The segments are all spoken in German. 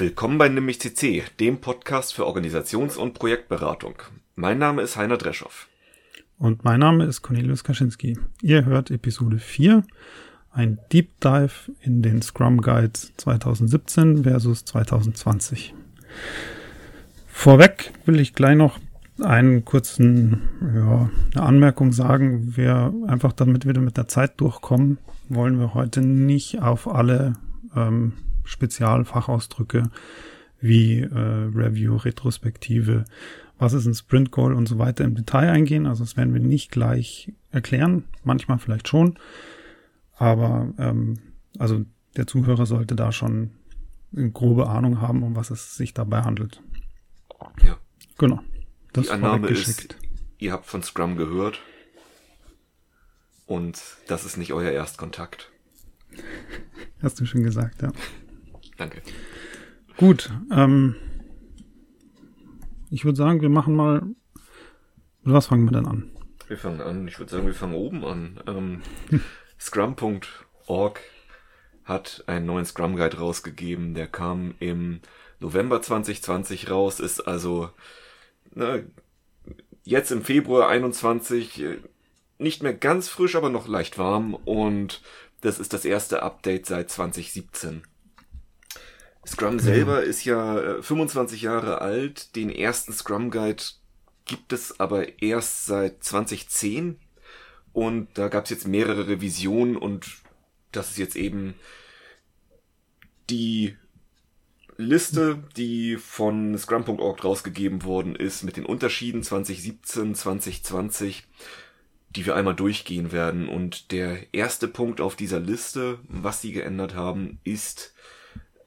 Willkommen bei Nimmich CC, dem Podcast für Organisations- und Projektberatung. Mein Name ist Heiner Dreschow. Und mein Name ist Cornelius Kaczynski. Ihr hört Episode 4, ein Deep Dive in den Scrum Guides 2017 versus 2020. Vorweg will ich gleich noch einen kurzen, ja, eine Anmerkung sagen. Wir einfach damit wir mit der Zeit durchkommen, wollen wir heute nicht auf alle ähm, Spezialfachausdrücke wie äh, Review, Retrospektive, was ist ein Sprint Goal und so weiter im Detail eingehen. Also das werden wir nicht gleich erklären, manchmal vielleicht schon, aber ähm, also der Zuhörer sollte da schon eine grobe Ahnung haben, um was es sich dabei handelt. Ja. Genau. Das Die Annahme ist, ihr habt von Scrum gehört und das ist nicht euer Erstkontakt. Hast du schon gesagt, ja. Danke. Gut, ähm, ich würde sagen, wir machen mal. Was fangen wir denn an? Wir fangen an, ich würde sagen, wir fangen oben an. Ähm, Scrum.org hat einen neuen Scrum Guide rausgegeben, der kam im November 2020 raus, ist also na, jetzt im Februar 21 äh, nicht mehr ganz frisch, aber noch leicht warm und das ist das erste Update seit 2017. Scrum selber ist ja 25 äh, Jahre alt. Den ersten Scrum Guide gibt es aber erst seit 2010. Und da gab es jetzt mehrere Revisionen und das ist jetzt eben die Liste, die von Scrum.org rausgegeben worden ist mit den Unterschieden 2017, 2020, die wir einmal durchgehen werden. Und der erste Punkt auf dieser Liste, was sie geändert haben, ist,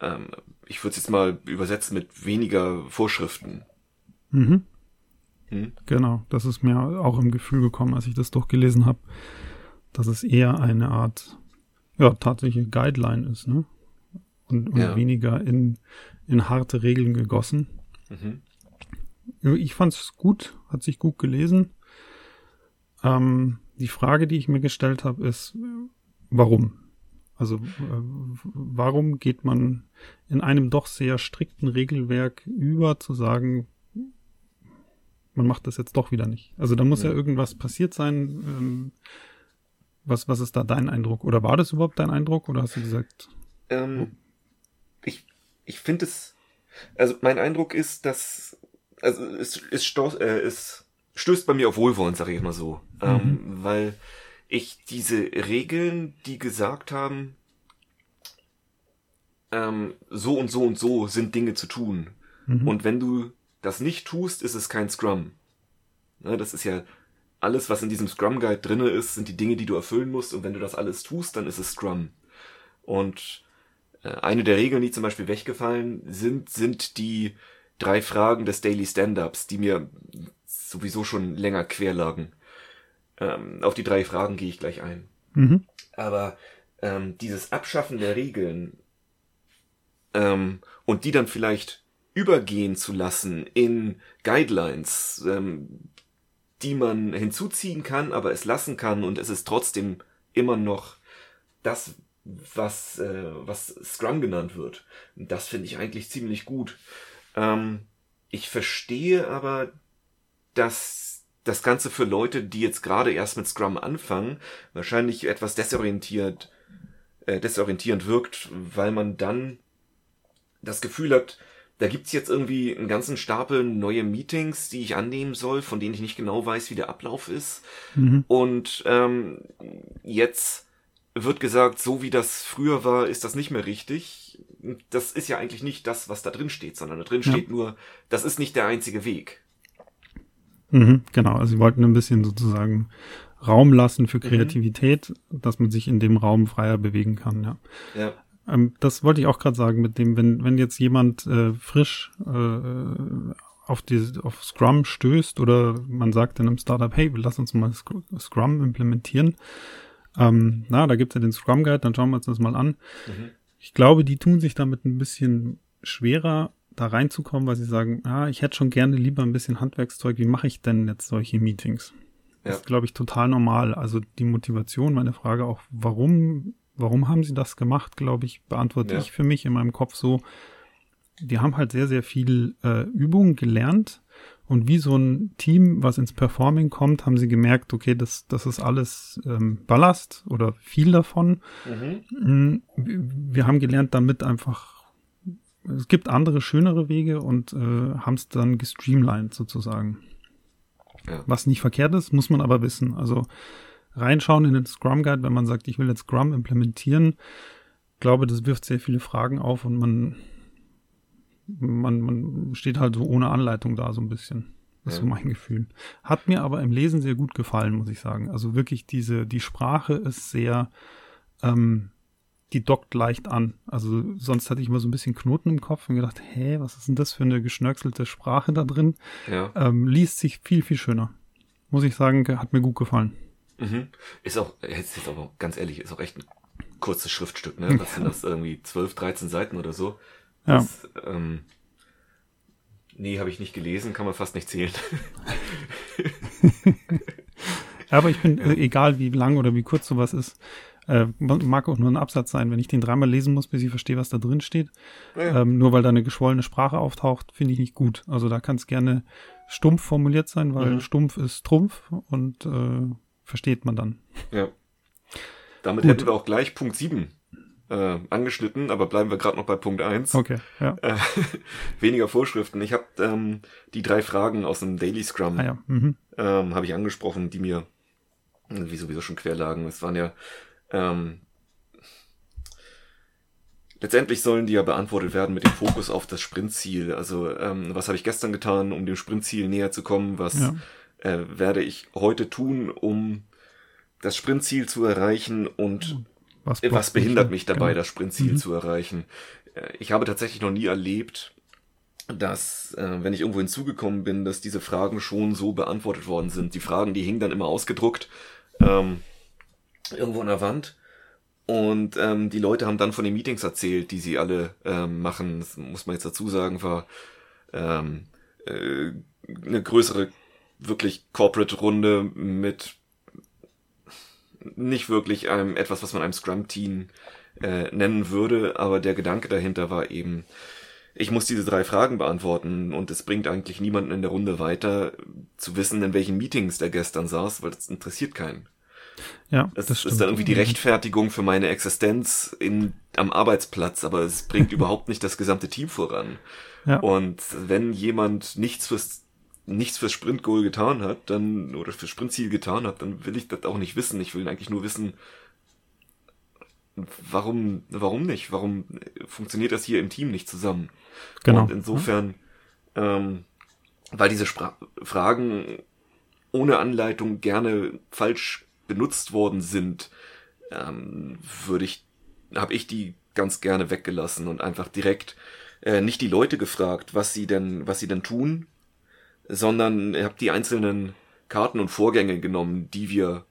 ähm, ich würde es jetzt mal übersetzen mit weniger Vorschriften. Mhm. Hm? Genau, das ist mir auch im Gefühl gekommen, als ich das durchgelesen habe, dass es eher eine Art, ja, tatsächliche Guideline ist, ne? Und, und ja. weniger in, in harte Regeln gegossen. Mhm. Ich fand es gut, hat sich gut gelesen. Ähm, die Frage, die ich mir gestellt habe, ist, warum? Also äh, warum geht man in einem doch sehr strikten Regelwerk über zu sagen, man macht das jetzt doch wieder nicht? Also da muss ja, ja irgendwas passiert sein. Ähm, was, was ist da dein Eindruck? Oder war das überhaupt dein Eindruck? Oder hast du gesagt? Ähm, ich ich finde es, also mein Eindruck ist, dass, also es, es, stoß, äh, es stößt bei mir auf Wohlwollen, sage ich mal so. Mhm. Ähm, weil ich diese Regeln, die gesagt haben, ähm, so und so und so sind Dinge zu tun. Mhm. Und wenn du das nicht tust, ist es kein Scrum. Ne, das ist ja alles, was in diesem Scrum Guide drinne ist, sind die Dinge, die du erfüllen musst. Und wenn du das alles tust, dann ist es Scrum. Und äh, eine der Regeln, die zum Beispiel weggefallen sind, sind die drei Fragen des Daily Stand-Ups, die mir sowieso schon länger quer lagen. Ähm, auf die drei Fragen gehe ich gleich ein. Mhm. Aber ähm, dieses Abschaffen der Regeln ähm, und die dann vielleicht übergehen zu lassen in Guidelines, ähm, die man hinzuziehen kann, aber es lassen kann und es ist trotzdem immer noch das, was, äh, was Scrum genannt wird. Das finde ich eigentlich ziemlich gut. Ähm, ich verstehe aber, dass das Ganze für Leute, die jetzt gerade erst mit Scrum anfangen, wahrscheinlich etwas desorientiert, äh, desorientierend wirkt, weil man dann das Gefühl hat, da gibt's jetzt irgendwie einen ganzen Stapel neue Meetings, die ich annehmen soll, von denen ich nicht genau weiß, wie der Ablauf ist. Mhm. Und ähm, jetzt wird gesagt, so wie das früher war, ist das nicht mehr richtig. Das ist ja eigentlich nicht das, was da drin steht, sondern da drin ja. steht nur, das ist nicht der einzige Weg. Mhm, genau, also sie wollten ein bisschen sozusagen Raum lassen für mhm. Kreativität, mhm. dass man sich in dem Raum freier bewegen kann, ja. Ja. Ähm, das wollte ich auch gerade sagen, mit dem, wenn, wenn jetzt jemand äh, frisch äh, auf, die, auf Scrum stößt oder man sagt in einem Startup, hey, lass uns mal Scrum implementieren. Ähm, na, da gibt's ja den Scrum Guide, dann schauen wir uns das mal an. Mhm. Ich glaube, die tun sich damit ein bisschen schwerer, da reinzukommen, weil sie sagen, ah, ich hätte schon gerne lieber ein bisschen Handwerkszeug, wie mache ich denn jetzt solche Meetings? Ja. Das ist, glaube ich, total normal. Also die Motivation, meine Frage auch, warum, warum haben sie das gemacht, glaube ich, beantworte ja. ich für mich in meinem Kopf so, die haben halt sehr, sehr viel äh, Übung gelernt und wie so ein Team, was ins Performing kommt, haben sie gemerkt, okay, das, das ist alles ähm, Ballast oder viel davon. Mhm. Wir haben gelernt, damit einfach, es gibt andere, schönere Wege und äh, haben es dann gestreamlined sozusagen. Ja. Was nicht verkehrt ist, muss man aber wissen. Also reinschauen in den Scrum Guide, wenn man sagt, ich will jetzt Scrum implementieren, glaube, das wirft sehr viele Fragen auf und man man, man steht halt so ohne Anleitung da so ein bisschen. Das ist so mein Gefühl. Hat mir aber im Lesen sehr gut gefallen, muss ich sagen. Also wirklich diese, die Sprache ist sehr, ähm, die dockt leicht an. Also sonst hatte ich immer so ein bisschen Knoten im Kopf und gedacht, hä, was ist denn das für eine geschnörkelte Sprache da drin? Ja. Ähm, liest sich viel, viel schöner. Muss ich sagen, hat mir gut gefallen. Mhm. Ist auch, jetzt ist aber ganz ehrlich, ist auch echt ein kurzes Schriftstück, ne? Was sind das irgendwie 12, 13 Seiten oder so? Das, ja. Ähm, nee, habe ich nicht gelesen, kann man fast nicht zählen. Aber ich bin, ja. äh, egal wie lang oder wie kurz sowas ist, äh, mag auch nur ein Absatz sein, wenn ich den dreimal lesen muss, bis ich verstehe, was da drin steht. Ja. Ähm, nur weil da eine geschwollene Sprache auftaucht, finde ich nicht gut. Also da kann es gerne stumpf formuliert sein, weil mhm. stumpf ist Trumpf und äh, versteht man dann. Ja. Damit gut. hätten wir auch gleich Punkt 7 äh, angeschnitten, aber bleiben wir gerade noch bei Punkt eins. Okay, ja. Äh, weniger Vorschriften. Ich habe ähm, die drei Fragen aus dem Daily Scrum ah, ja. mhm. ähm, habe ich angesprochen, die mir wie sowieso schon quer lagen. Es waren ja ähm, letztendlich sollen die ja beantwortet werden mit dem Fokus auf das Sprintziel. Also ähm, was habe ich gestern getan, um dem Sprintziel näher zu kommen? Was ja. äh, werde ich heute tun, um das Sprintziel zu erreichen und mhm. Was, was behindert mich dabei, genau. das Sprintziel mhm. zu erreichen? Äh, ich habe tatsächlich noch nie erlebt, dass, äh, wenn ich irgendwo hinzugekommen bin, dass diese Fragen schon so beantwortet worden sind. Die Fragen, die hingen dann immer ausgedruckt ähm, irgendwo an der Wand. Und ähm, die Leute haben dann von den Meetings erzählt, die sie alle ähm, machen. Das muss man jetzt dazu sagen, war ähm, äh, eine größere, wirklich Corporate-Runde mit nicht wirklich einem, etwas, was man einem Scrum-Team äh, nennen würde, aber der Gedanke dahinter war eben, ich muss diese drei Fragen beantworten und es bringt eigentlich niemanden in der Runde weiter zu wissen, in welchen Meetings der gestern saß, weil das interessiert keinen. Ja, das, das ist dann irgendwie die Rechtfertigung für meine Existenz in, am Arbeitsplatz, aber es bringt überhaupt nicht das gesamte Team voran. Ja. Und wenn jemand nichts fürs nichts fürs Sprintgoal getan hat, dann, oder fürs Sprintziel getan hat, dann will ich das auch nicht wissen. Ich will eigentlich nur wissen, warum, warum nicht? Warum funktioniert das hier im Team nicht zusammen? Genau. Und insofern, ähm, weil diese Spra Fragen ohne Anleitung gerne falsch benutzt worden sind, ähm, würde ich, habe ich die ganz gerne weggelassen und einfach direkt äh, nicht die Leute gefragt, was sie denn, was sie denn tun, sondern habe die einzelnen Karten und Vorgänge genommen, die wir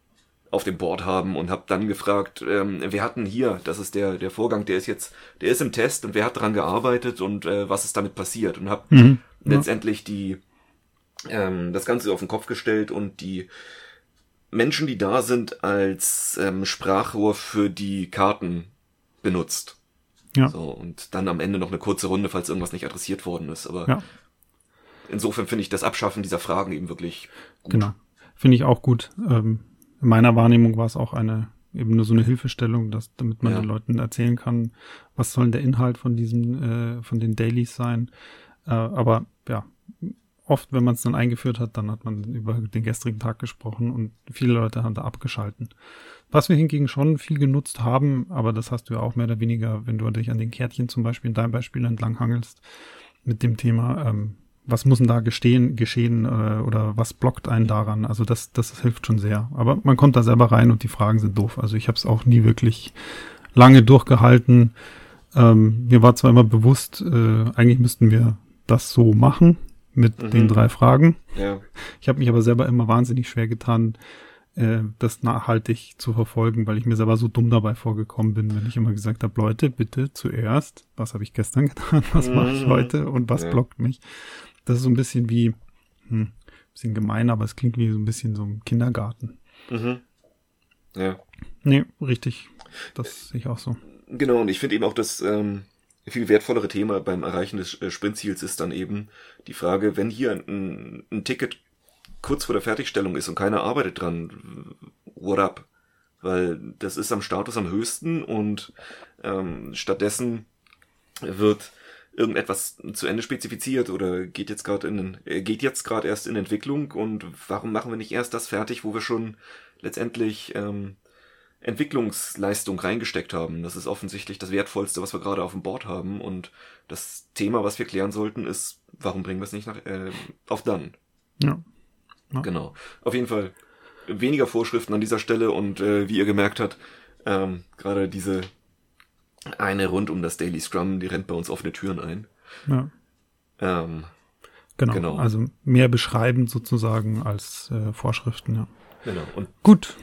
auf dem Board haben und habe dann gefragt, ähm, wer hatten hier, das ist der der Vorgang, der ist jetzt, der ist im Test und wer hat dran gearbeitet und äh, was ist damit passiert und habe mhm, ja. letztendlich die ähm, das Ganze auf den Kopf gestellt und die Menschen, die da sind, als ähm, Sprachrohr für die Karten benutzt. Ja. So, und dann am Ende noch eine kurze Runde, falls irgendwas nicht adressiert worden ist. Aber ja insofern finde ich das Abschaffen dieser Fragen eben wirklich gut. Genau. Finde ich auch gut. Ähm, in meiner Wahrnehmung war es auch eine, eben nur so eine Hilfestellung, dass, damit man ja. den Leuten erzählen kann, was soll der Inhalt von diesen, äh, von den Dailies sein. Äh, aber ja, oft, wenn man es dann eingeführt hat, dann hat man über den gestrigen Tag gesprochen und viele Leute haben da abgeschalten. Was wir hingegen schon viel genutzt haben, aber das hast du ja auch mehr oder weniger, wenn du dich an den Kärtchen zum Beispiel in deinem Beispiel entlang hangelst, mit dem Thema, ähm, was muss denn da gestehen, geschehen äh, oder was blockt einen daran? Also das, das hilft schon sehr. Aber man kommt da selber rein und die Fragen sind doof. Also ich habe es auch nie wirklich lange durchgehalten. Ähm, mir war zwar immer bewusst, äh, eigentlich müssten wir das so machen mit mhm. den drei Fragen. Ja. Ich habe mich aber selber immer wahnsinnig schwer getan, äh, das nachhaltig zu verfolgen, weil ich mir selber so dumm dabei vorgekommen bin, wenn ich immer gesagt habe, Leute, bitte zuerst, was habe ich gestern getan, was mhm. mache ich heute und was ja. blockt mich. Das ist so ein bisschen wie, hm, bisschen gemein, aber es klingt wie so ein bisschen so ein Kindergarten. Mhm. Ja. Nee, richtig. Das sehe ich auch so. Genau, und ich finde eben auch, dass ähm, viel wertvollere Thema beim Erreichen des äh, Sprintziels ist dann eben die Frage, wenn hier ein, ein Ticket kurz vor der Fertigstellung ist und keiner arbeitet dran, what up? Weil das ist am Status am höchsten und ähm, stattdessen wird irgendetwas zu Ende spezifiziert oder geht jetzt gerade in äh, geht jetzt gerade erst in Entwicklung und warum machen wir nicht erst das fertig, wo wir schon letztendlich ähm, Entwicklungsleistung reingesteckt haben. Das ist offensichtlich das Wertvollste, was wir gerade auf dem Board haben. Und das Thema, was wir klären sollten, ist, warum bringen wir es nicht nach, äh, auf dann? Ja. ja. Genau. Auf jeden Fall weniger Vorschriften an dieser Stelle und äh, wie ihr gemerkt habt, ähm, gerade diese eine rund um das Daily Scrum, die rennt bei uns offene Türen ein. Ja. Ähm, genau. genau. Also mehr beschreibend sozusagen als äh, Vorschriften, ja. Genau. Und gut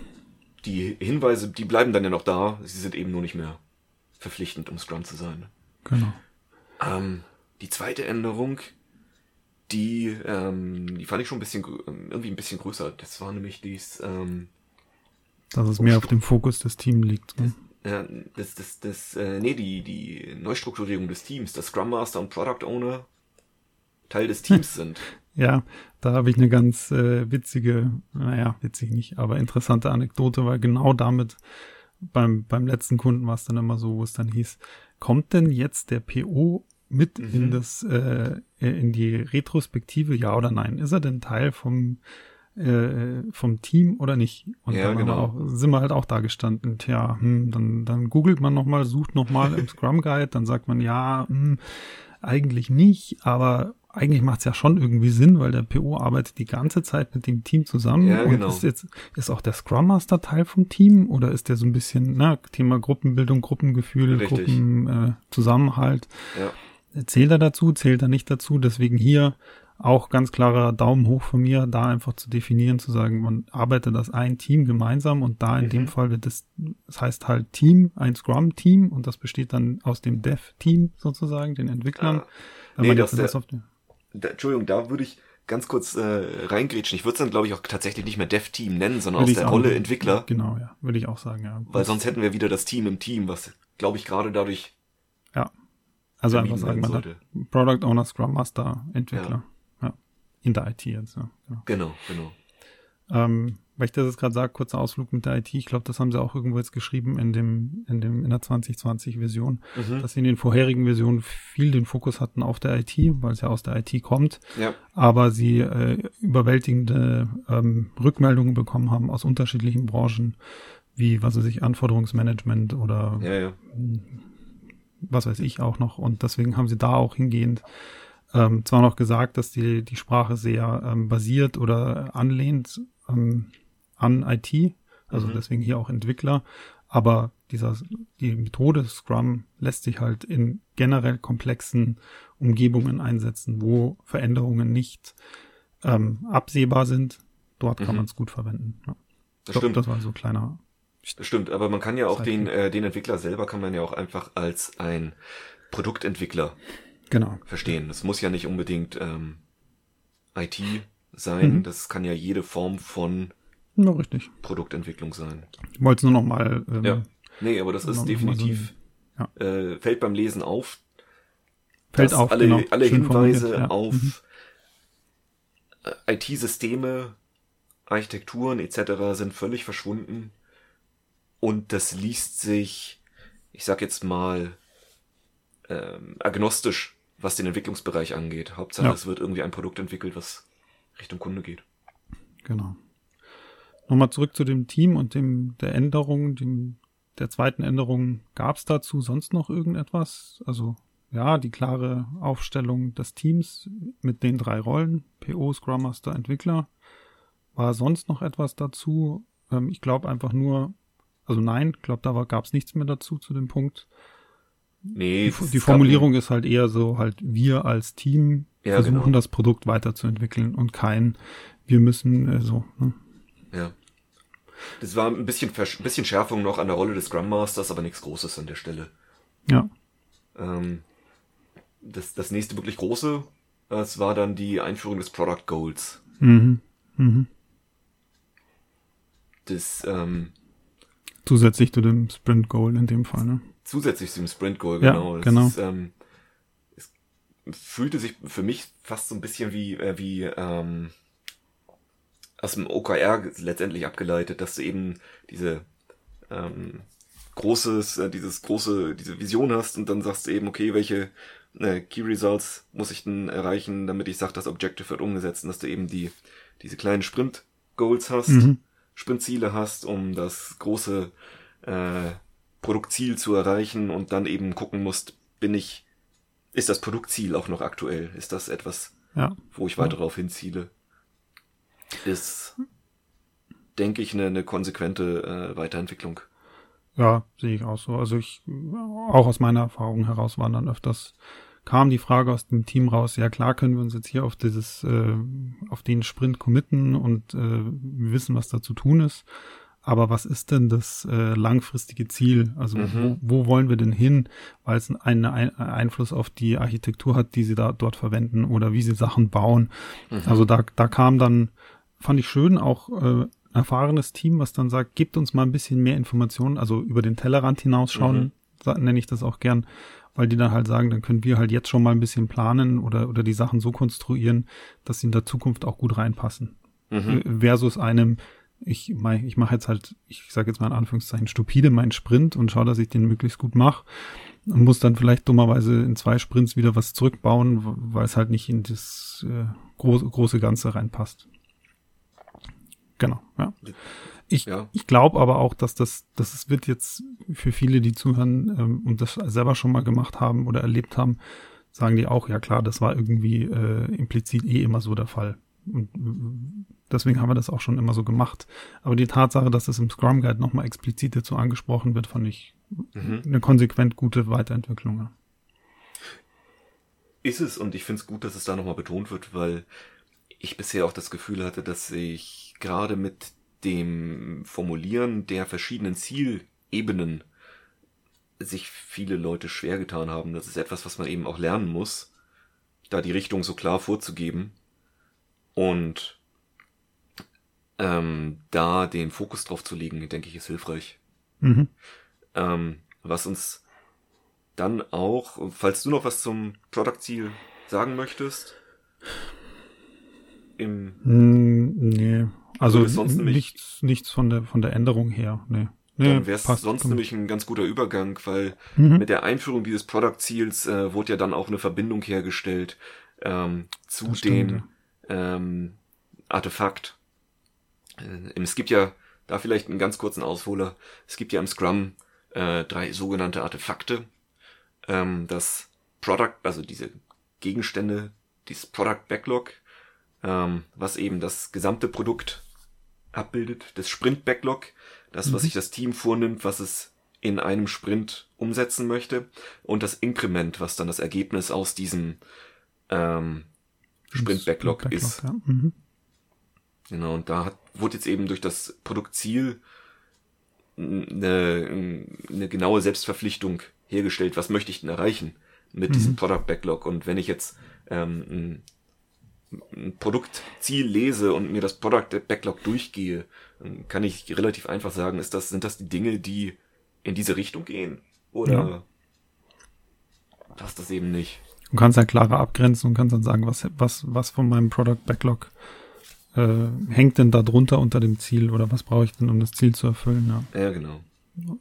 die Hinweise, die bleiben dann ja noch da. Sie sind eben nur nicht mehr verpflichtend, um Scrum zu sein. Genau. Ähm, die zweite Änderung, die, ähm, die fand ich schon ein bisschen, irgendwie ein bisschen größer. Das war nämlich dies, ähm, dass es mehr auf dem Fokus des Teams liegt. Ne? Ja, das, das, das, äh, nee, die, die Neustrukturierung des Teams, dass Scrum Master und Product Owner Teil des Teams sind. Ja, da habe ich eine ganz äh, witzige, naja, witzig nicht, aber interessante Anekdote, weil genau damit beim, beim letzten Kunden war es dann immer so, wo es dann hieß, kommt denn jetzt der PO mit mhm. in das, äh, in die Retrospektive, ja oder nein? Ist er denn Teil vom, äh, vom Team oder nicht? Und ja, dann genau. auch, sind wir halt auch da gestanden, tja, hm, dann, dann googelt man nochmal, sucht nochmal im Scrum Guide, dann sagt man, ja, hm, eigentlich nicht, aber eigentlich macht es ja schon irgendwie Sinn, weil der PO arbeitet die ganze Zeit mit dem Team zusammen. Ja, genau. Und ist jetzt, ist auch der Scrum Master Teil vom Team oder ist der so ein bisschen, na, Thema Gruppenbildung, Gruppengefühl, Richtig. Gruppen, äh, Zusammenhalt. Ja. Zählt er dazu, zählt er nicht dazu? Deswegen hier auch ganz klarer Daumen hoch von mir, da einfach zu definieren, zu sagen, man arbeitet das ein Team gemeinsam und da in Mhm. dem Fall wird das, das heißt halt Team, ein Scrum-Team und das besteht dann aus dem Dev-Team sozusagen, den Entwicklern. Ah. Nee, das der- das den- Da, Entschuldigung, da würde ich ganz kurz äh, reingrätschen. Ich würde es dann, glaube ich, auch tatsächlich nicht mehr Dev-Team nennen, sondern Würde aus der Rolle Entwickler. Genau, ja, würde ich auch sagen, ja. Weil sonst hätten wir wieder das Team im Team, was, glaube ich, gerade dadurch ja. Also einfach sagen, man sollte. Product Owner, Scrum Master, Entwickler. Ja. In der IT jetzt, ja. Genau. Genau, genau. Ähm, weil ich das jetzt gerade sage, kurzer Ausflug mit der IT, ich glaube, das haben sie auch irgendwo jetzt geschrieben in dem, in dem, in der 2020-Version, Mhm. dass sie in den vorherigen Versionen viel den Fokus hatten auf der IT, weil es ja aus der IT kommt, Ja, aber sie äh, überwältigende ähm, Rückmeldungen bekommen haben aus unterschiedlichen Branchen, wie, was weiß ich, Anforderungsmanagement oder ja, ja. was weiß ich auch noch. Und deswegen haben sie da auch hingehend ähm, zwar noch gesagt, dass die, die Sprache sehr ähm, basiert oder anlehnt ähm, an IT, also Mhm. deswegen hier auch Entwickler, aber dieser, die Methode Scrum lässt sich halt in generell komplexen Umgebungen einsetzen, wo Veränderungen nicht ähm, absehbar sind. Dort kann Mhm. man es gut verwenden. Ja. Das So, stimmt. Das war so ein kleiner. Das stimmt, aber man kann ja auch den, äh, den Entwickler selber kann man ja auch einfach als ein Produktentwickler Genau. verstehen. Das muss ja nicht unbedingt ähm, IT sein, Mhm. das kann ja jede Form von Ja, richtig. Produktentwicklung sein. Ich wollte es nur noch mal ähm, Ja. Nee, aber das ist mal so definitiv, ein- äh, fällt beim Lesen auf, fällt dass auf. alle, genau, alle schön Hinweise ja. auf Mhm. äh, IT-Systeme, Architekturen etc. sind völlig verschwunden und das liest sich, ich sag jetzt mal, ähm, agnostisch, was den Entwicklungsbereich angeht. Hauptsache, Ja. es wird irgendwie ein Produkt entwickelt, was Richtung Kunde geht. Genau. Nochmal zurück zu dem Team und dem der Änderung, dem, der zweiten Änderung. Gab es dazu sonst noch irgendetwas? Also ja, die klare Aufstellung des Teams mit den drei Rollen, PO, Scrum Master, Entwickler. War sonst noch etwas dazu? Ähm, ich glaube einfach nur, also nein, ich glaube, da gab es nichts mehr dazu zu dem Punkt. Nee, Die, die Formulierung ist halt eher so, halt wir als Team Ja, versuchen genau. das Produkt weiterzuentwickeln und kein, wir müssen äh, so. Ne? Ja. Das war ein bisschen, Versch- bisschen Schärfung noch an der Rolle des Scrum Masters, aber nichts Großes an der Stelle. Ja, Ähm, das, das nächste wirklich große, das war dann die Einführung des Product Goals. mhm. Mhm. Das ähm, zusätzlich zu dem Sprint Goal in dem Fall. Ne? zusätzlich zum Sprint Goal, Ja, genau. Das genau. Ist, ähm, fühlte sich für mich fast so ein bisschen wie, äh, wie ähm, aus dem OKR letztendlich abgeleitet, dass du eben diese ähm, großes, äh, dieses große, diese Vision hast und dann sagst du eben, okay, welche äh, Key Results muss ich denn erreichen, damit ich sage, das Objective wird umgesetzt und dass du eben die, diese kleinen Sprint Goals hast, mhm. Sprintziele hast, um das große äh, Produktziel zu erreichen und dann eben gucken musst, bin ich, ist das Produktziel auch noch aktuell? Ist das etwas, ja. wo ich weiter ja. darauf hinziele? Ist, denke ich, eine, eine konsequente äh, Weiterentwicklung. Ja, sehe ich auch so. Also ich, auch aus meiner Erfahrung heraus waren dann öfters, kam die Frage aus dem Team raus, ja klar können wir uns jetzt hier auf dieses, äh, auf den Sprint committen und äh, wir wissen, was da zu tun ist. Aber was ist denn das äh, langfristige Ziel? Also mhm. wo, wo wollen wir denn hin, weil es einen ein Einfluss auf die Architektur hat, die sie da dort verwenden oder wie sie Sachen bauen. Mhm. Also da, da kam dann, fand ich schön, auch äh, erfahrenes Team, was dann sagt, gibt uns mal ein bisschen mehr Informationen, also über den Tellerrand hinausschauen, mhm. nenne ich das auch gern, weil die dann halt sagen, dann können wir halt jetzt schon mal ein bisschen planen oder, oder die Sachen so konstruieren, dass sie in der Zukunft auch gut reinpassen. Mhm. Versus einem, ich, ich mache jetzt halt, ich sage jetzt mal in Anführungszeichen, stupide meinen Sprint und schaue, dass ich den möglichst gut mache und muss dann vielleicht dummerweise in zwei Sprints wieder was zurückbauen, weil es halt nicht in das äh, große, große Ganze reinpasst. Genau, ja. Ich, ja. ich glaube aber auch, dass das, dass es wird jetzt für viele, die zuhören ähm, und das selber schon mal gemacht haben oder erlebt haben, sagen die auch, ja klar, das war irgendwie äh, implizit eh immer so der Fall. Und deswegen haben wir das auch schon immer so gemacht. Aber die Tatsache, dass es im Scrum Guide nochmal explizit dazu angesprochen wird, fand ich mhm. eine konsequent gute Weiterentwicklung. Ja. Ist es und ich finde es gut, dass es da nochmal betont wird, weil ich bisher auch das Gefühl hatte, dass ich gerade mit dem Formulieren der verschiedenen Zielebenen sich viele Leute schwer getan haben. Das ist etwas, was man eben auch lernen muss, da die Richtung so klar vorzugeben und ähm, da den Fokus drauf zu legen, denke ich, ist hilfreich. Mhm. Ähm, was uns dann auch, falls du noch was zum Product-Ziel sagen möchtest, im. Mm, nee, also sonst nichts, nichts von der, von der Änderung her, nee. Nee, dann wäre es sonst nämlich ein ganz guter Übergang, weil mhm. mit der Einführung dieses Product-Ziels äh, wurde ja dann auch eine Verbindung hergestellt ähm, zu dem ähm, Artefakt. Äh, es gibt ja, da vielleicht einen ganz kurzen Ausholer, es gibt ja im Scrum äh, drei sogenannte Artefakte. Ähm, das Product, also diese Gegenstände, dieses Product Backlog, ähm, was eben das gesamte Produkt abbildet, das Sprint-Backlog, das, was mhm. sich das Team vornimmt, was es in einem Sprint umsetzen möchte, und das Inkrement, was dann das Ergebnis aus diesem ähm, Sprint-Backlog Sprint ist. Ja. Mhm. Genau, und da hat, wurde jetzt eben durch das Produktziel eine, eine genaue Selbstverpflichtung hergestellt, was möchte ich denn erreichen mit mhm. diesem Product Backlog. Und wenn ich jetzt ähm, ein Produktziel lese und mir das Product Backlog durchgehe, dann kann ich relativ einfach sagen, ist das, sind das die Dinge, die in diese Richtung gehen? Oder ja. passt das eben nicht? Du kannst ja klarer abgrenzen und kannst dann sagen, was, was, was von meinem Product Backlog äh, hängt denn da drunter unter dem Ziel oder was brauche ich denn, um das Ziel zu erfüllen? Ja, ja genau.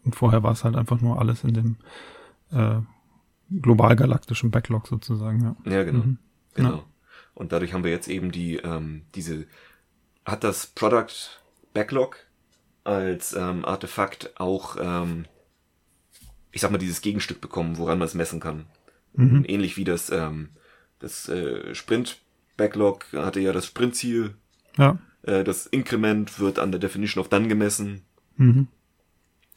Und vorher war es halt einfach nur alles in dem äh, global galaktischen Backlog sozusagen. Ja, ja genau. Mhm. Genau. Ja. Und dadurch haben wir jetzt eben die, ähm, diese, hat das Product Backlog als ähm, Artefakt auch, ähm, ich sag mal, dieses Gegenstück bekommen, woran man es messen kann. Mhm. Ähnlich wie das, ähm, das äh, Sprint Backlog hatte ja das Sprintziel. Ja. Äh, das Inkrement wird an der Definition of Done gemessen. Mhm.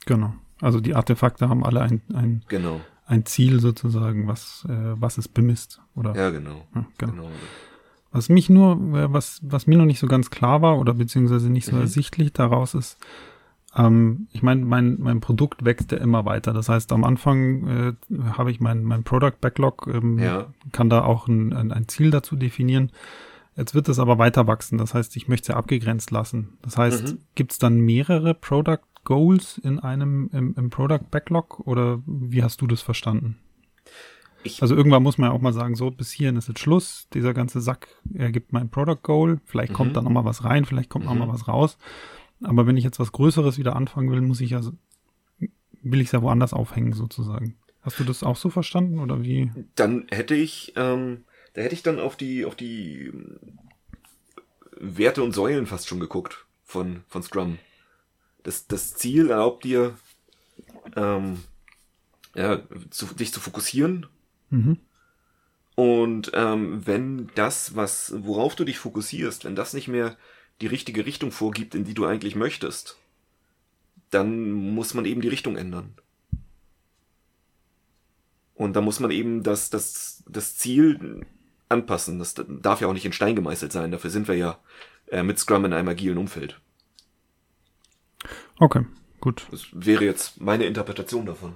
Genau. Also die Artefakte haben alle ein, ein, genau. ein Ziel sozusagen, was, äh, was es bemisst. Oder? Ja, genau. Ja, genau. genau. Was mich nur, äh, was, was mir noch nicht so ganz klar war oder beziehungsweise nicht so mhm. ersichtlich daraus ist, ähm, ich meine, mein, mein Produkt wächst ja immer weiter. Das heißt, am Anfang äh, habe ich mein, mein Product Backlog, ähm, ja. kann da auch ein, ein, ein Ziel dazu definieren. Jetzt wird es aber weiter wachsen. Das heißt, ich möchte es ja abgegrenzt lassen. Das heißt, mhm. gibt es dann mehrere Product Goals in einem im, im Product Backlog oder wie hast du das verstanden? Ich, also irgendwann muss man ja auch mal sagen, so bis hierhin ist jetzt Schluss. Dieser ganze Sack ergibt mein Product Goal. Vielleicht kommt mhm. da noch mal was rein, vielleicht kommt mhm. noch mal was raus. Aber wenn ich jetzt was Größeres wieder anfangen will, muss ich ja, will ich es ja woanders aufhängen sozusagen. Hast du das auch so verstanden oder wie? Dann hätte ich, ähm, da hätte ich dann auf die, auf die Werte und Säulen fast schon geguckt von, von Scrum. Das, das Ziel erlaubt dir, ähm, ja, zu, dich zu fokussieren. Mhm. Und ähm, wenn das, was, worauf du dich fokussierst, wenn das nicht mehr die richtige Richtung vorgibt, in die du eigentlich möchtest, dann muss man eben die Richtung ändern. Und da muss man eben das, das, das Ziel anpassen. Das darf ja auch nicht in Stein gemeißelt sein. Dafür sind wir ja äh, mit Scrum in einem agilen Umfeld. Okay, gut. Das wäre jetzt meine Interpretation davon.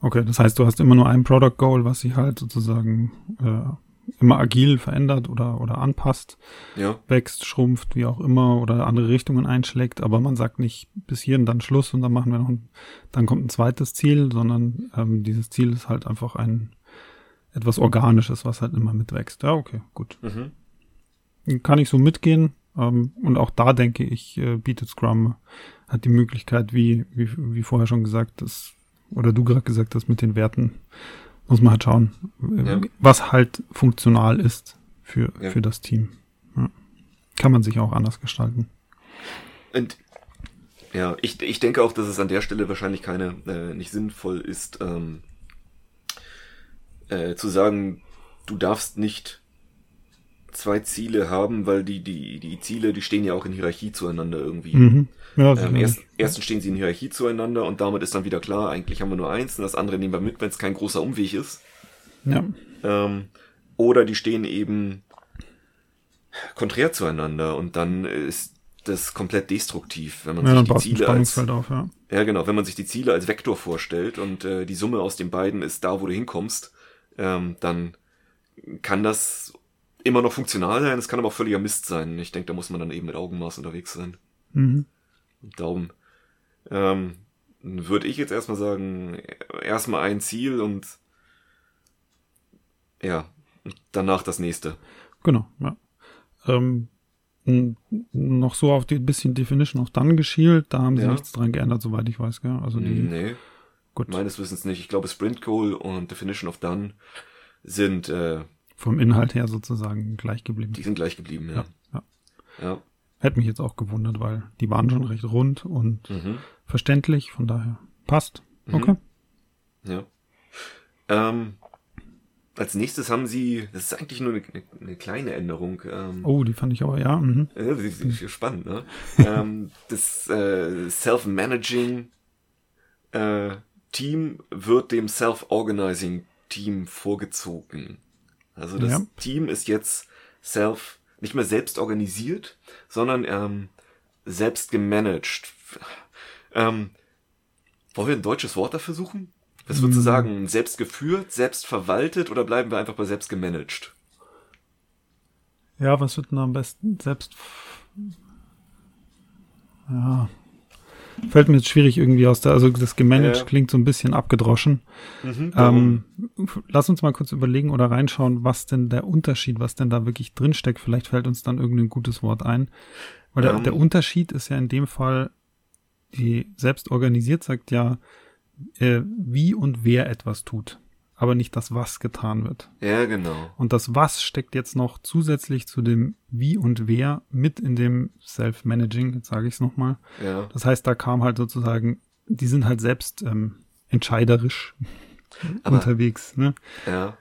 Okay, das heißt, du hast immer nur ein Product Goal, was sich halt sozusagen äh, immer agil verändert oder, oder anpasst, ja. wächst, schrumpft, wie auch immer, oder andere Richtungen einschlägt, aber man sagt nicht bis hierhin dann Schluss und dann machen wir noch ein, dann kommt ein zweites Ziel, sondern ähm, dieses Ziel ist halt einfach ein etwas Organisches, was halt immer mitwächst. Ja, okay, gut. Mhm. Kann ich so mitgehen. Ähm, und auch da denke ich, äh, bietet Scrum hat die Möglichkeit, wie, wie, wie vorher schon gesagt, das oder du gerade gesagt hast mit den Werten, muss man halt schauen, ja. was halt funktional ist für, ja. für das Team. Ja. Kann man sich auch anders gestalten. Und ja, ich, ich denke auch, dass es an der Stelle wahrscheinlich keine, äh, nicht sinnvoll ist, ähm, äh, zu sagen, du darfst nicht zwei Ziele haben, weil die, die, die Ziele, die stehen ja auch in Hierarchie zueinander irgendwie. Mhm. Ja, ähm, erst, erstens stehen sie in Hierarchie zueinander und damit ist dann wieder klar, eigentlich haben wir nur eins und das andere nehmen wir mit, wenn es kein großer Umweg ist. Ja. Ähm, oder die stehen eben konträr zueinander und dann ist das komplett destruktiv, wenn man ja, sich die Ziele als auf, ja. ja genau, wenn man sich die Ziele als Vektor vorstellt und äh, die Summe aus den beiden ist da, wo du hinkommst, ähm, dann kann das immer noch funktional sein, es kann aber auch völliger Mist sein. Ich denke, da muss man dann eben mit Augenmaß unterwegs sein. Mhm. Darum ähm, würde ich jetzt erstmal sagen, erstmal ein Ziel und ja, danach das nächste. Genau, ja. Ähm, noch so auf die bisschen Definition of Done geschielt, da haben sie ja. nichts dran geändert, soweit ich weiß, gell? Also die. Nee. Gut. Meines Wissens nicht. Ich glaube, Sprint Goal und Definition of Done sind äh, vom Inhalt her sozusagen gleich geblieben. Die sind gleich geblieben, ja. ja. ja. Hätte mich jetzt auch gewundert, weil die waren schon recht rund und mhm. verständlich, von daher passt. Mhm. Okay. Ja. Ähm, als nächstes haben sie, das ist eigentlich nur eine, eine kleine Änderung. Ähm, oh, die fand ich aber, ja. Mhm. Ja, ist spannend, ne? ähm, das äh, Self-Managing äh, Team wird dem Self-Organizing Team vorgezogen. Also das ja. Team ist jetzt self, nicht mehr selbst organisiert, sondern ähm, selbst gemanagt. Ähm, wollen wir ein deutsches Wort dafür suchen? Was würdest du hm. sagen? Selbst geführt, selbst verwaltet oder bleiben wir einfach bei selbst gemanagt? Ja, was wird denn am besten? Selbst. Ja, Fällt mir jetzt schwierig irgendwie aus der, also das gemanagt ja. klingt so ein bisschen abgedroschen. Mhm, ähm, lass uns mal kurz überlegen oder reinschauen, was denn der Unterschied, was denn da wirklich drinsteckt. Vielleicht fällt uns dann irgendein gutes Wort ein. Weil der, um. der Unterschied ist ja in dem Fall, die selbst organisiert sagt ja, äh, wie und wer etwas tut aber nicht das Was getan wird. Ja, genau. Und das Was steckt jetzt noch zusätzlich zu dem Wie und Wer mit in dem Self-Managing, jetzt sage ich es nochmal. Ja. Das heißt, da kam halt sozusagen, die sind halt selbst ähm, entscheiderisch aber, unterwegs. Ne? Ja.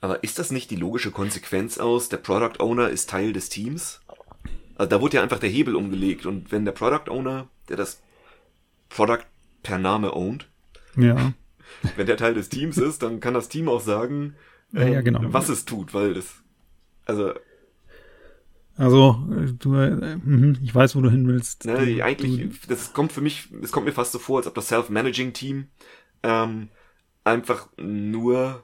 Aber ist das nicht die logische Konsequenz aus, der Product Owner ist Teil des Teams? Also da wurde ja einfach der Hebel umgelegt und wenn der Product Owner, der das Product per Name ownt, ja wenn der Teil des Teams ist, dann kann das Team auch sagen, ähm, ja, ja, genau. was es tut, weil das, also. Also, du, äh, mhm, ich weiß, wo du hin willst. Ne, du, eigentlich, du, das kommt für mich, es kommt mir fast so vor, als ob das Self-Managing-Team ähm, einfach nur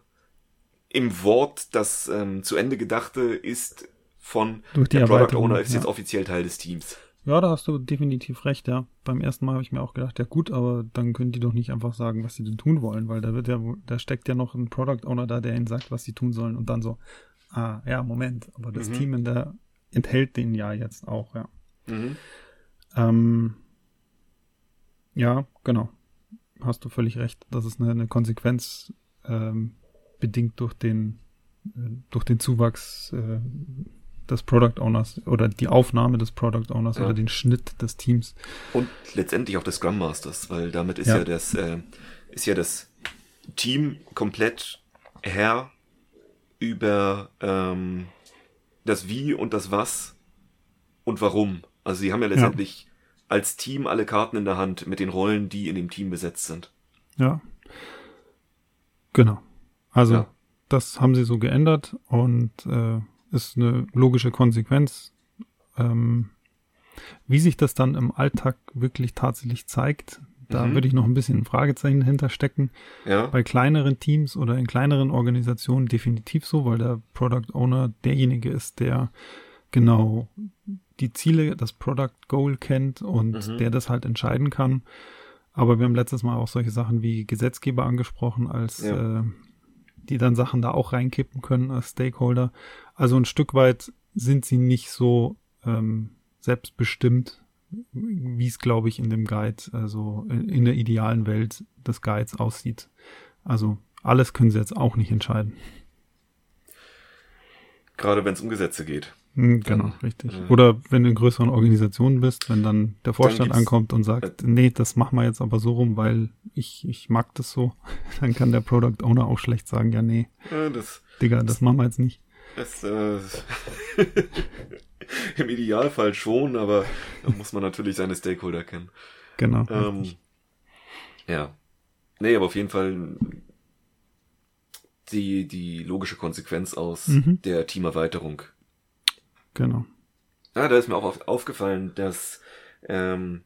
im Wort das ähm, zu Ende gedachte ist von der Product Owner ist ja. jetzt offiziell Teil des Teams. Ja, da hast du definitiv recht, ja. Beim ersten Mal habe ich mir auch gedacht, ja gut, aber dann können die doch nicht einfach sagen, was sie denn tun wollen, weil da wird ja, da steckt ja noch ein Product Owner da, der ihnen sagt, was sie tun sollen und dann so, ah, ja, Moment, aber das mhm. Team in der enthält den ja jetzt auch, ja. Mhm. Ähm, ja, genau. Hast du völlig recht. Das ist eine, eine Konsequenz ähm, bedingt durch den äh, durch den Zuwachs äh, des Product Owners oder die Aufnahme des Product Owners ja. oder den Schnitt des Teams. Und letztendlich auch des Scrum Masters, weil damit ist ja, ja das, äh, ist ja das Team komplett Herr über ähm, das Wie und das Was und Warum. Also sie haben ja letztendlich ja. als Team alle Karten in der Hand mit den Rollen, die in dem Team besetzt sind. Ja. Genau. Also das haben sie so geändert und äh, ist eine logische Konsequenz. Ähm, wie sich das dann im Alltag wirklich tatsächlich zeigt, da mhm. würde ich noch ein bisschen ein Fragezeichen hinterstecken. Ja. Bei kleineren Teams oder in kleineren Organisationen definitiv so, weil der Product Owner derjenige ist, der genau die Ziele, das Product Goal kennt und mhm. der das halt entscheiden kann. Aber wir haben letztes Mal auch solche Sachen wie Gesetzgeber angesprochen, als ja. äh, die dann Sachen da auch reinkippen können als Stakeholder. Also ein Stück weit sind sie nicht so ähm, selbstbestimmt, wie es, glaube ich, in dem Guide, also in, in der idealen Welt des Guides aussieht. Also alles können sie jetzt auch nicht entscheiden. Gerade wenn es um Gesetze geht. Hm, genau, dann, richtig. Äh, Oder wenn du in größeren Organisationen bist, wenn dann der Vorstand dann ankommt und sagt, äh, nee, das machen wir jetzt aber so rum, weil ich, ich mag das so, dann kann der Product Owner auch schlecht sagen, ja, nee, äh, das, Digga, das, das machen wir jetzt nicht. Das, äh, Im Idealfall schon, aber da muss man natürlich seine Stakeholder kennen. Genau. Ähm, ja. Nee, aber auf jeden Fall die, die logische Konsequenz aus mhm. der Teamerweiterung. Genau. Ja, da ist mir auch auf, aufgefallen, dass ähm,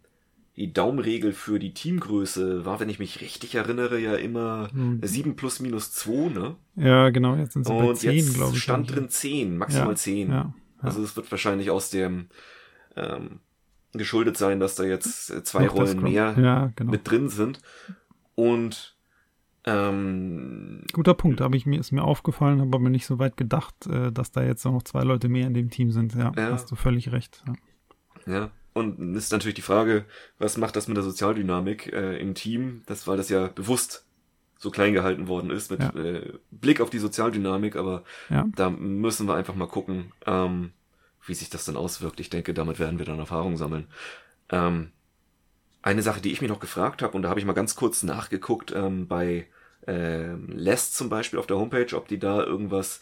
die Daumenregel für die Teamgröße war, wenn ich mich richtig erinnere, ja immer mhm. 7 plus minus 2, ne? Ja, genau, jetzt sind sie Und bei 10, glaube ich. stand drin 10, maximal ja, 10. Ja, ja. Also es wird wahrscheinlich aus dem ähm, geschuldet sein, dass da jetzt zwei Noch Rollen mehr ja, genau. mit drin sind. Und ähm, Guter Punkt, habe ich mir ist mir aufgefallen, habe aber nicht so weit gedacht, äh, dass da jetzt noch zwei Leute mehr in dem Team sind. Ja, ja. hast du völlig recht. Ja. ja. Und ist natürlich die Frage, was macht das mit der Sozialdynamik äh, im Team? Das, weil das ja bewusst so klein gehalten worden ist mit ja. äh, Blick auf die Sozialdynamik, aber ja. da müssen wir einfach mal gucken, ähm, wie sich das dann auswirkt. Ich denke, damit werden wir dann Erfahrung sammeln. Ähm, eine Sache, die ich mich noch gefragt habe, und da habe ich mal ganz kurz nachgeguckt ähm, bei äh, Les zum Beispiel auf der Homepage, ob die da irgendwas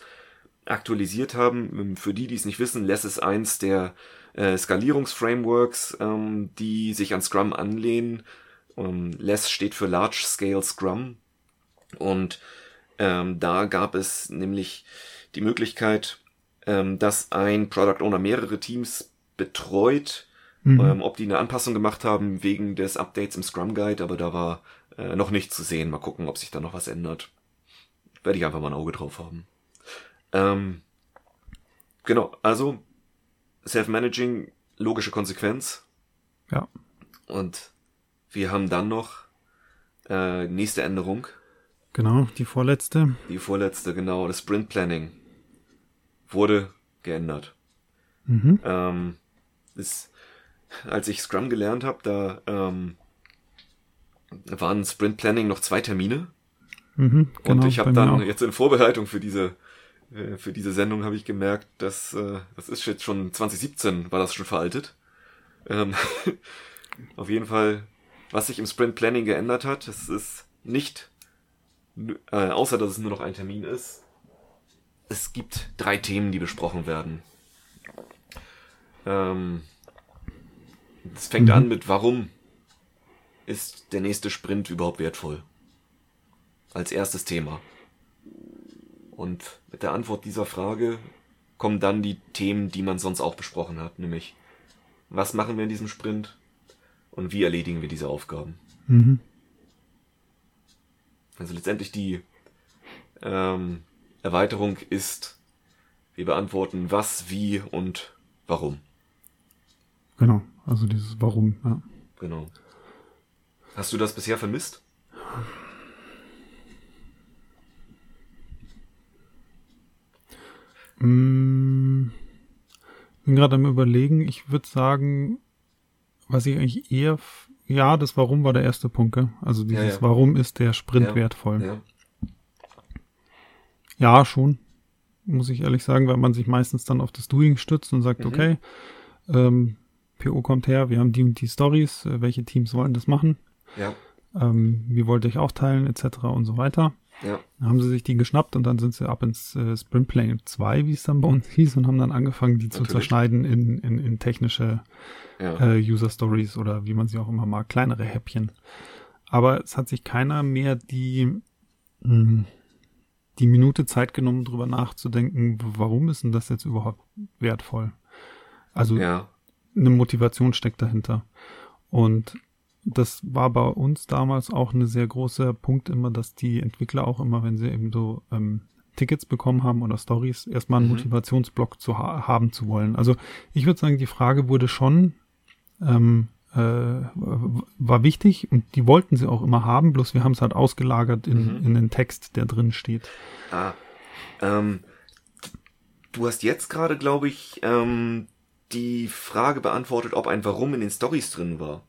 aktualisiert haben. Für die, die es nicht wissen, Les ist eins der äh, Skalierungsframeworks, ähm, die sich an Scrum anlehnen. Ähm, Les steht für Large Scale Scrum. Und ähm, da gab es nämlich die Möglichkeit, ähm, dass ein Product Owner mehrere Teams betreut, mhm. ähm, ob die eine Anpassung gemacht haben wegen des Updates im Scrum Guide, aber da war äh, noch nicht zu sehen. Mal gucken, ob sich da noch was ändert. Werde ich einfach mal ein Auge drauf haben. Ähm, genau, also Self-Managing, logische Konsequenz. Ja. Und wir haben dann noch äh, nächste Änderung. Genau, die vorletzte. Die vorletzte, genau. Das Sprint Planning wurde geändert. Mhm. Ähm, ist, als ich Scrum gelernt habe, da ähm, waren Sprint Planning noch zwei Termine. Mhm, genau, und ich habe dann jetzt in Vorbereitung für diese für diese Sendung habe ich gemerkt, dass äh, das ist jetzt schon 2017 war das schon veraltet. Ähm, auf jeden Fall, was sich im Sprint Planning geändert hat, es ist nicht äh, außer dass es nur noch ein Termin ist. Es gibt drei Themen, die besprochen werden. Ähm, es fängt mhm. an mit warum ist der nächste Sprint überhaupt wertvoll? Als erstes Thema. Und mit der Antwort dieser Frage kommen dann die Themen, die man sonst auch besprochen hat, nämlich was machen wir in diesem Sprint und wie erledigen wir diese Aufgaben. Mhm. Also letztendlich die ähm, Erweiterung ist, wir beantworten was, wie und warum. Genau. Also dieses Warum, ja. Genau. Hast du das bisher vermisst? Mm, bin gerade am überlegen, ich würde sagen, was ich eigentlich eher, ja, das Warum war der erste Punkt, gell? also dieses Ja, ja. Warum ist der Sprint Ja, wertvoll. Ja. Ja, schon. Muss ich ehrlich sagen, weil man sich meistens dann auf das Doing stützt und sagt, Mhm. okay, ähm, PO kommt her, wir haben die und die Stories, äh, welche Teams wollen das machen, Ja. ähm, wie wollt ihr euch aufteilen, etc. und so weiter. Ja. Dann haben sie sich die geschnappt und dann sind sie ab ins äh, Sprint Planning 2, wie es dann bei uns hieß, und haben dann angefangen, die zu Natürlich. zerschneiden in, in, in technische Ja. äh, User Stories oder wie man sie auch immer mag, kleinere Häppchen. Aber es hat sich keiner mehr die, mh, die Minute Zeit genommen, drüber nachzudenken, warum ist denn das jetzt überhaupt wertvoll? Also ja. eine Motivation steckt dahinter. Und das war bei uns damals auch ein sehr großer Punkt immer, dass die Entwickler auch immer, wenn sie eben so ähm, Tickets bekommen haben oder Stories, erstmal einen Mhm. Motivationsblock zu ha haben zu wollen. Also ich würde sagen, die Frage wurde schon ähm, äh, war wichtig und die wollten sie auch immer haben, bloß wir haben es halt ausgelagert in, Mhm. in den Text, der drin steht. Ah, ähm, du hast jetzt gerade, glaube ich, ähm, die Frage beantwortet, ob ein Warum in den Stories drin war.